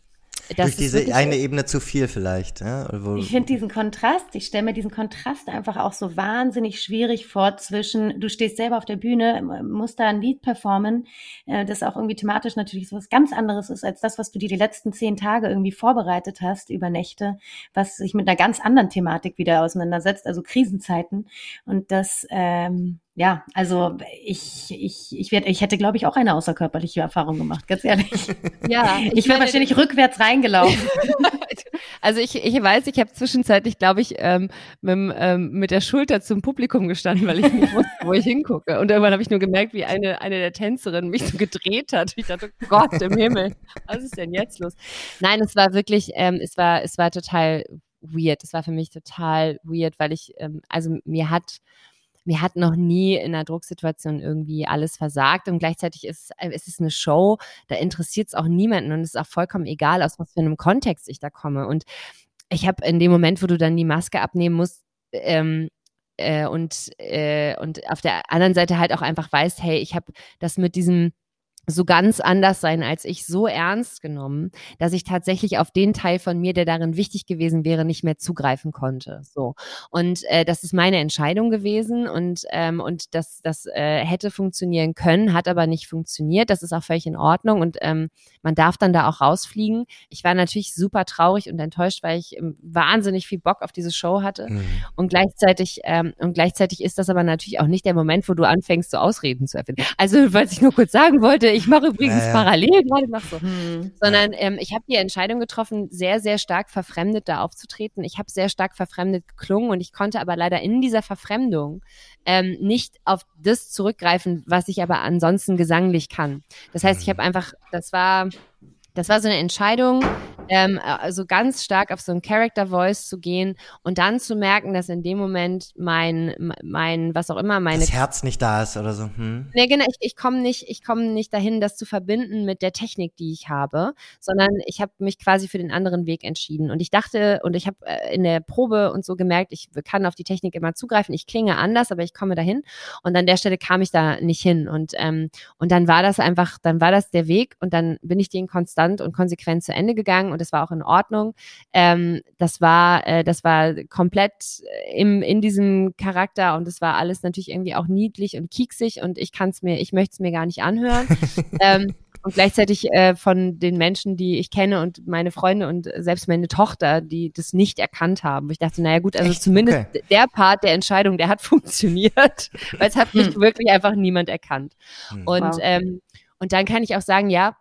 Durch diese eine Ebene zu viel vielleicht. Ja? ich finde diesen Kontrast, ich stelle mir diesen Kontrast einfach auch so wahnsinnig schwierig vor zwischen, du stehst selber auf der Bühne, musst da ein Lied performen, äh, das auch irgendwie thematisch natürlich so was ganz anderes ist als das, was du dir die letzten zehn Tage irgendwie vorbereitet hast über Nächte, was sich mit einer ganz anderen Thematik wieder auseinandersetzt, also Krisenzeiten. Und das, ähm, ja, also ich, ich, ich, werd, ich hätte, glaube ich, auch eine außerkörperliche Erfahrung gemacht, ganz ehrlich. Ja. Ich, ich wäre wahrscheinlich rückwärts reingelaufen. also ich, ich weiß, ich habe zwischenzeitlich, glaube ich, ähm, mit, ähm, mit der Schulter zum Publikum gestanden, weil ich nicht wusste, wo ich hingucke. Und irgendwann habe ich nur gemerkt, wie eine, eine der Tänzerinnen mich so gedreht hat. Ich dachte, oh Gott im Himmel, was ist denn jetzt los? Nein, es war wirklich, ähm, es war, es war total weird. Es war für mich total weird, weil ich, ähm, also mir hat mir hat noch nie in einer Drucksituation irgendwie alles versagt und gleichzeitig ist, äh, es eine Show, da interessiert es auch niemanden und es ist auch vollkommen egal, aus was für einem Kontext ich da komme. Und ich habe in dem Moment, wo du dann die Maske abnehmen musst, ähm, äh, und, äh, und auf der anderen Seite halt auch einfach weißt, hey, ich habe das mit diesem so ganz anders sein als ich, so ernst genommen, dass ich tatsächlich auf den Teil von mir, der darin wichtig gewesen wäre, nicht mehr zugreifen konnte. So und äh, das ist meine Entscheidung gewesen und ähm, und das das äh, hätte funktionieren können, hat aber nicht funktioniert. Das ist auch völlig in Ordnung und ähm, man darf dann da auch rausfliegen. Ich war natürlich super traurig und enttäuscht, weil ich ähm, wahnsinnig viel Bock auf diese Show hatte mhm. und gleichzeitig ähm, und gleichzeitig ist das aber natürlich auch nicht der Moment, wo du anfängst, so Ausreden zu erfinden. Also was ich nur kurz sagen wollte ich mache übrigens ja. parallel gerade noch so. Hm. Sondern ähm, ich habe die Entscheidung getroffen, sehr, sehr stark verfremdet da aufzutreten. Ich habe sehr stark verfremdet geklungen und ich konnte aber leider in dieser Verfremdung ähm, nicht auf das zurückgreifen, was ich aber ansonsten gesanglich kann. Das heißt, ich habe mhm. einfach, das war das war so eine Entscheidung, ähm, also ganz stark auf so ein Character Voice zu gehen und dann zu merken, dass in dem Moment mein, mein, was auch immer, meine. Das Herz nicht da ist oder so. Hm. Nee, genau, ich, ich komme nicht, ich komme nicht dahin, das zu verbinden mit der Technik, die ich habe, sondern ich habe mich quasi für den anderen Weg entschieden. Und ich dachte, und ich habe äh, in der Probe und so gemerkt, ich kann auf die Technik immer zugreifen, ich klinge anders, aber ich komme dahin. Und an der Stelle kam ich da nicht hin. Und, ähm, und dann war das einfach, dann war das der Weg und dann bin ich den konstant konstant und konsequent zu Ende gegangen und es war auch in Ordnung. Ähm, das war, äh, das war komplett im, in diesem Charakter und es war alles natürlich irgendwie auch niedlich und kieksig und ich kann es mir, ich möchte es mir gar nicht anhören. ähm, und gleichzeitig äh, von den Menschen, die ich kenne und meine Freunde und selbst meine Tochter, die das nicht erkannt haben. Ich dachte, naja gut, also Echt? zumindest okay. der Part der Entscheidung, der hat funktioniert, weil es hat mich hm. wirklich einfach niemand erkannt. Hm. Und, wow. ähm, und dann kann ich auch sagen, ja,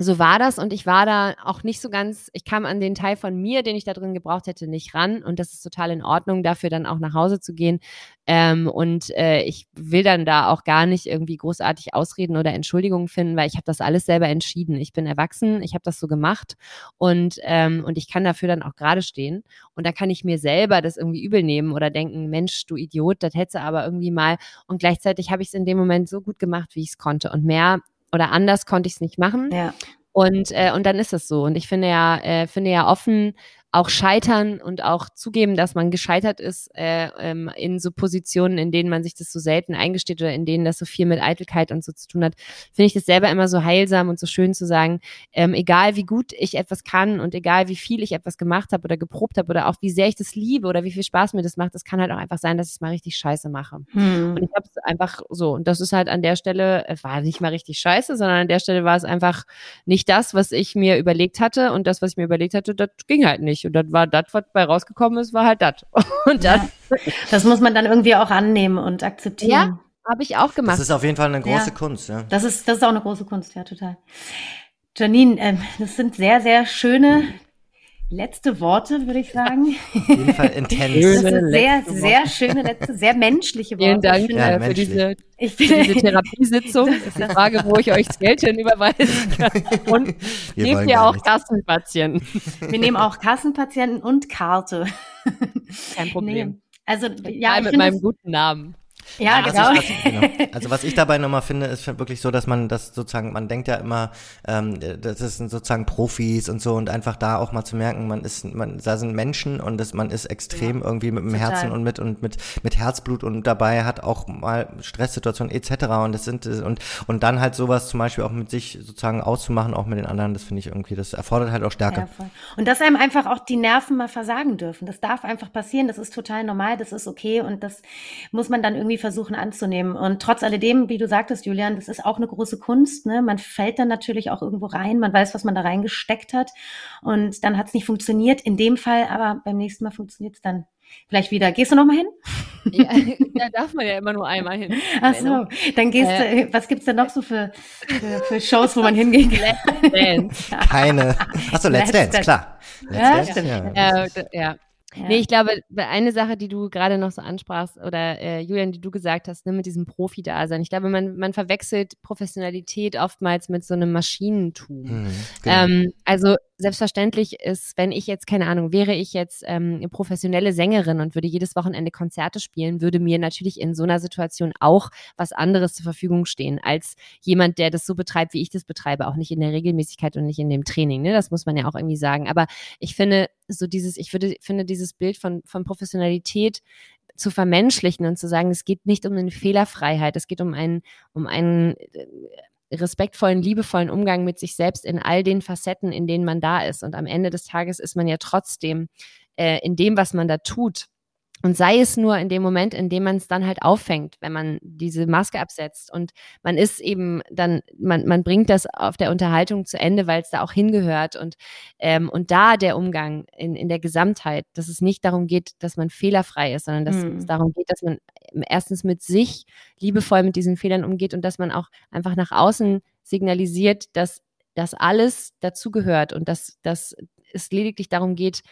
so war das und ich war da auch nicht so ganz, ich kam an den Teil von mir, den ich da drin gebraucht hätte, nicht ran und das ist total in Ordnung, dafür dann auch nach Hause zu gehen. Ähm, und äh, ich will dann da auch gar nicht irgendwie großartig Ausreden oder Entschuldigungen finden, weil ich habe das alles selber entschieden. Ich bin erwachsen, ich habe das so gemacht und, ähm, und ich kann dafür dann auch gerade stehen. Und da kann ich mir selber das irgendwie übel nehmen oder denken, Mensch, du Idiot, das hättest du aber irgendwie mal. Und gleichzeitig habe ich es in dem Moment so gut gemacht, wie ich es konnte. Und mehr oder anders konnte ich es nicht machen. Ja. Und, äh, und dann ist es so. Und ich finde ja, äh, finde ja offen auch scheitern und auch zugeben, dass man gescheitert ist äh, ähm, in so Positionen, in denen man sich das so selten eingesteht oder in denen das so viel mit Eitelkeit und so zu tun hat, finde ich das selber immer so heilsam und so schön zu sagen, ähm, egal wie gut ich etwas kann und egal wie viel ich etwas gemacht habe oder geprobt habe oder auch wie sehr ich das liebe oder wie viel Spaß mir das macht, das kann halt auch einfach sein, dass ich es mal richtig scheiße mache. Hm. Und ich habe es einfach so und das ist halt an der Stelle, es war nicht mal richtig scheiße, sondern an der Stelle war es einfach nicht das, was ich mir überlegt hatte und das, was ich mir überlegt hatte, das ging halt nicht nicht. Und dann war das, was bei rausgekommen ist, war halt das. Und dann. Ja, das muss man dann irgendwie auch annehmen und akzeptieren. Ja, habe ich auch gemacht. Das ist auf jeden Fall eine große ja. Kunst, ja. Das ist, das ist auch eine große Kunst, ja, total. Janine, äh, das sind sehr, sehr schöne letzte Worte, würde ich sagen. Auf jeden Fall intens. Das sind sehr, sehr schöne letzte, sehr menschliche Worte. Vielen Dank finde, ja, für, diese, ich für diese Therapiesitzung. Das ist die Frage, wo ich euch das Geld hin überweisen kann. Und nehmt ihr auch nicht. Kassenpatienten? Wir nehmen auch Kassenpatienten und Karte. Kein Problem. Nee. Also, ja, mit meinem guten Namen. Ja, genau. Ich, was, genau. Also was ich dabei nochmal finde, ist wirklich so, dass man das sozusagen, man denkt ja immer, ähm, das sind sozusagen Profis und so und einfach da auch mal zu merken, man ist, man, da sind Menschen und das, man ist extrem ja, irgendwie mit dem total. Herzen und mit und mit mit Herzblut und dabei hat auch mal Stresssituationen etc. und das sind und und dann halt sowas zum Beispiel auch mit sich sozusagen auszumachen, auch mit den anderen, das finde ich irgendwie, das erfordert halt auch Stärke. Ja, und dass einem einfach auch die Nerven mal versagen dürfen, das darf einfach passieren, das ist total normal, das ist okay und das muss man dann irgendwie versuchen anzunehmen. Und trotz alledem, wie du sagtest, Julian, das ist auch eine große Kunst. Ne? Man fällt dann natürlich auch irgendwo rein, man weiß, was man da reingesteckt hat. Und dann hat es nicht funktioniert. In dem Fall, aber beim nächsten Mal funktioniert es dann vielleicht wieder. Gehst du noch mal hin? Ja, da darf man ja immer nur einmal hin. Ach so, dann gehst äh, du, was gibt's denn noch so für, für, für Shows, wo man hingehen kann? Keine. Achso, Let's, Let's Dance, klar. Let's ja, Dance, ja. Ja, ja. Ja. Nee, ich glaube, eine Sache, die du gerade noch so ansprachst, oder äh, Julian, die du gesagt hast, ne, mit diesem Profi-Dasein. Ich glaube, man, man verwechselt Professionalität oftmals mit so einem Maschinentum. Mhm, genau. ähm, also selbstverständlich ist, wenn ich jetzt, keine Ahnung, wäre ich jetzt ähm, professionelle Sängerin und würde jedes Wochenende Konzerte spielen, würde mir natürlich in so einer Situation auch was anderes zur Verfügung stehen, als jemand, der das so betreibt, wie ich das betreibe, auch nicht in der Regelmäßigkeit und nicht in dem Training. Ne? Das muss man ja auch irgendwie sagen. Aber ich finde, so dieses, ich würde, finde dieses Bild von, von Professionalität zu vermenschlichen und zu sagen, es geht nicht um eine Fehlerfreiheit, es geht um einen, um einen äh, respektvollen, liebevollen Umgang mit sich selbst in all den Facetten, in denen man da ist. Und am Ende des Tages ist man ja trotzdem äh, in dem, was man da tut, und sei es nur in dem Moment, in dem man es dann halt auffängt, wenn man diese Maske absetzt und man ist eben dann, man, man bringt das auf der Unterhaltung zu Ende, weil es da auch hingehört und, ähm, und da der Umgang in, in der Gesamtheit, dass es nicht darum geht, dass man fehlerfrei ist, sondern dass mhm. es darum geht, dass man erstens mit sich liebevoll mit diesen Fehlern umgeht und dass man auch einfach nach außen signalisiert, dass das alles dazugehört und dass, dass es lediglich darum geht,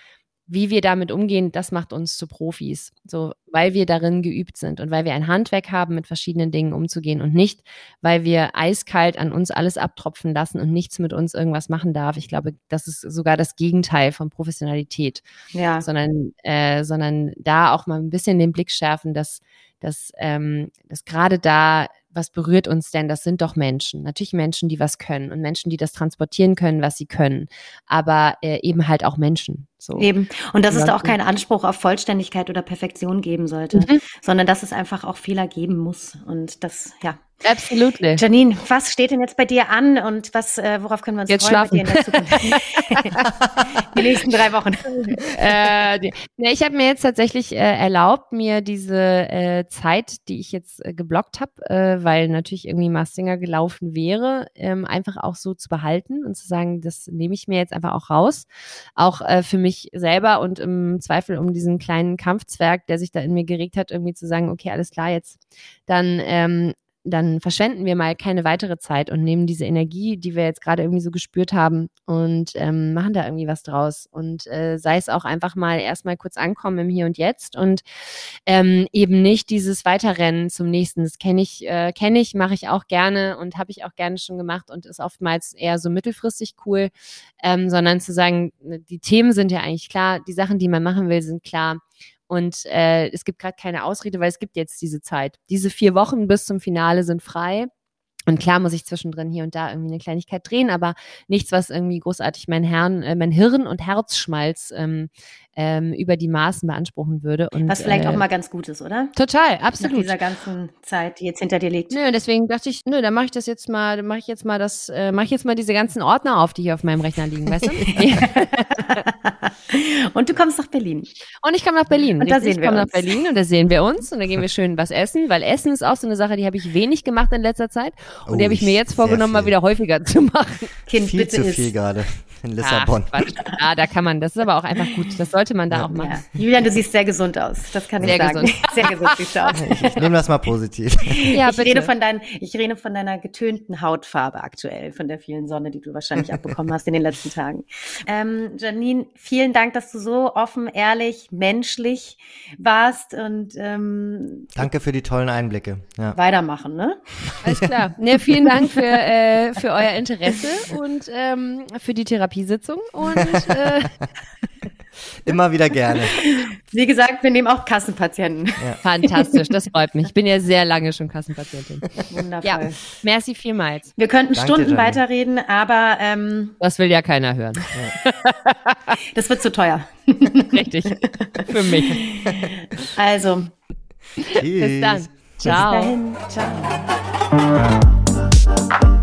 wie wir damit umgehen, das macht uns zu Profis. So, weil wir darin geübt sind und weil wir ein Handwerk haben, mit verschiedenen Dingen umzugehen und nicht, weil wir eiskalt an uns alles abtropfen lassen und nichts mit uns irgendwas machen darf. Ich glaube, das ist sogar das Gegenteil von Professionalität. Ja. Sondern, äh, sondern da auch mal ein bisschen den Blick schärfen, dass, dass, ähm, dass gerade da was berührt uns denn? Das sind doch Menschen. Natürlich Menschen, die was können und Menschen, die das transportieren können, was sie können. Aber äh, eben halt auch Menschen. So. Eben. Und dass ja. es da auch keinen Anspruch auf Vollständigkeit oder Perfektion geben sollte, mhm. sondern dass es einfach auch Fehler geben muss. Und das, ja, Absolutely. Janine, was steht denn jetzt bei dir an und was, äh, worauf können wir uns jetzt freuen schlafen. die nächsten drei Wochen. Äh, die, ne, ich habe mir jetzt tatsächlich äh, erlaubt, mir diese äh, Zeit, die ich jetzt äh, geblockt habe, äh, weil natürlich irgendwie Mastinger gelaufen wäre, ähm, einfach auch so zu behalten und zu sagen, das nehme ich mir jetzt einfach auch raus. Auch äh, für mich selber und im Zweifel um diesen kleinen Kampfzwerg, der sich da in mir geregt hat, irgendwie zu sagen, okay, alles klar, jetzt dann ähm, dann verschwenden wir mal keine weitere Zeit und nehmen diese Energie, die wir jetzt gerade irgendwie so gespürt haben und ähm, machen da irgendwie was draus. Und äh, sei es auch einfach mal erstmal kurz ankommen im Hier und Jetzt und ähm, eben nicht dieses Weiterrennen zum nächsten. Das kenne ich, äh, kenne ich, mache ich auch gerne und habe ich auch gerne schon gemacht und ist oftmals eher so mittelfristig cool, ähm, sondern zu sagen, die Themen sind ja eigentlich klar, die Sachen, die man machen will, sind klar. Und äh, es gibt gerade keine Ausrede, weil es gibt jetzt diese Zeit. Diese vier Wochen bis zum Finale sind frei. Und klar muss ich zwischendrin hier und da irgendwie eine Kleinigkeit drehen, aber nichts, was irgendwie großartig mein, Herrn, äh, mein Hirn und Herzschmalz ähm, ähm, über die Maßen beanspruchen würde. Und, was vielleicht äh, auch mal ganz gut ist, oder? Total, absolut. Nach dieser ganzen Zeit, die jetzt hinter dir liegt. Nö, deswegen dachte ich, nö, dann mache ich das jetzt mal, dann mache ich jetzt mal das, äh, mache ich jetzt mal diese ganzen Ordner auf, die hier auf meinem Rechner liegen, weißt du? und du kommst nach Berlin. Und ich komme nach Berlin. Und da sehen wir ich komme nach Berlin und da sehen wir uns und da gehen wir schön was essen, weil Essen ist auch so eine Sache, die habe ich wenig gemacht in letzter Zeit und oh, die habe ich mir jetzt vorgenommen, mal wieder häufiger zu machen. Kind, viel bitte zu viel gerade in Lissabon. Ach, ja, da kann man, das ist aber auch einfach gut. Das sollte man da ja, auch machen. Ja. Julian, du siehst sehr gesund aus. Das kann sehr ich sagen. Gesund. Sehr gesund siehst du aus. Ich, ich nehme das mal positiv. Ja, ich, rede von dein, ich rede von deiner getönten Hautfarbe aktuell, von der vielen Sonne, die du wahrscheinlich abbekommen hast in den letzten Tagen. Ähm, Janine, vielen Dank, dass du so offen, ehrlich, menschlich warst und ähm, Danke für die tollen Einblicke. Ja. Weitermachen, ne? Alles klar. Ne, vielen Dank für, äh, für euer Interesse und ähm, für die Therapiesitzung und äh, Immer wieder gerne. Wie gesagt, wir nehmen auch Kassenpatienten. Ja. Fantastisch, das freut mich. Ich bin ja sehr lange schon Kassenpatientin. Wundervoll. Ja, merci vielmals. Wir könnten Danke, Stunden Janine. weiterreden, aber ähm, das will ja keiner hören. Ja. Das wird zu teuer. Richtig. Für mich. Also. Tschüss. Bis dann. Ciao. Bis dahin. Ciao.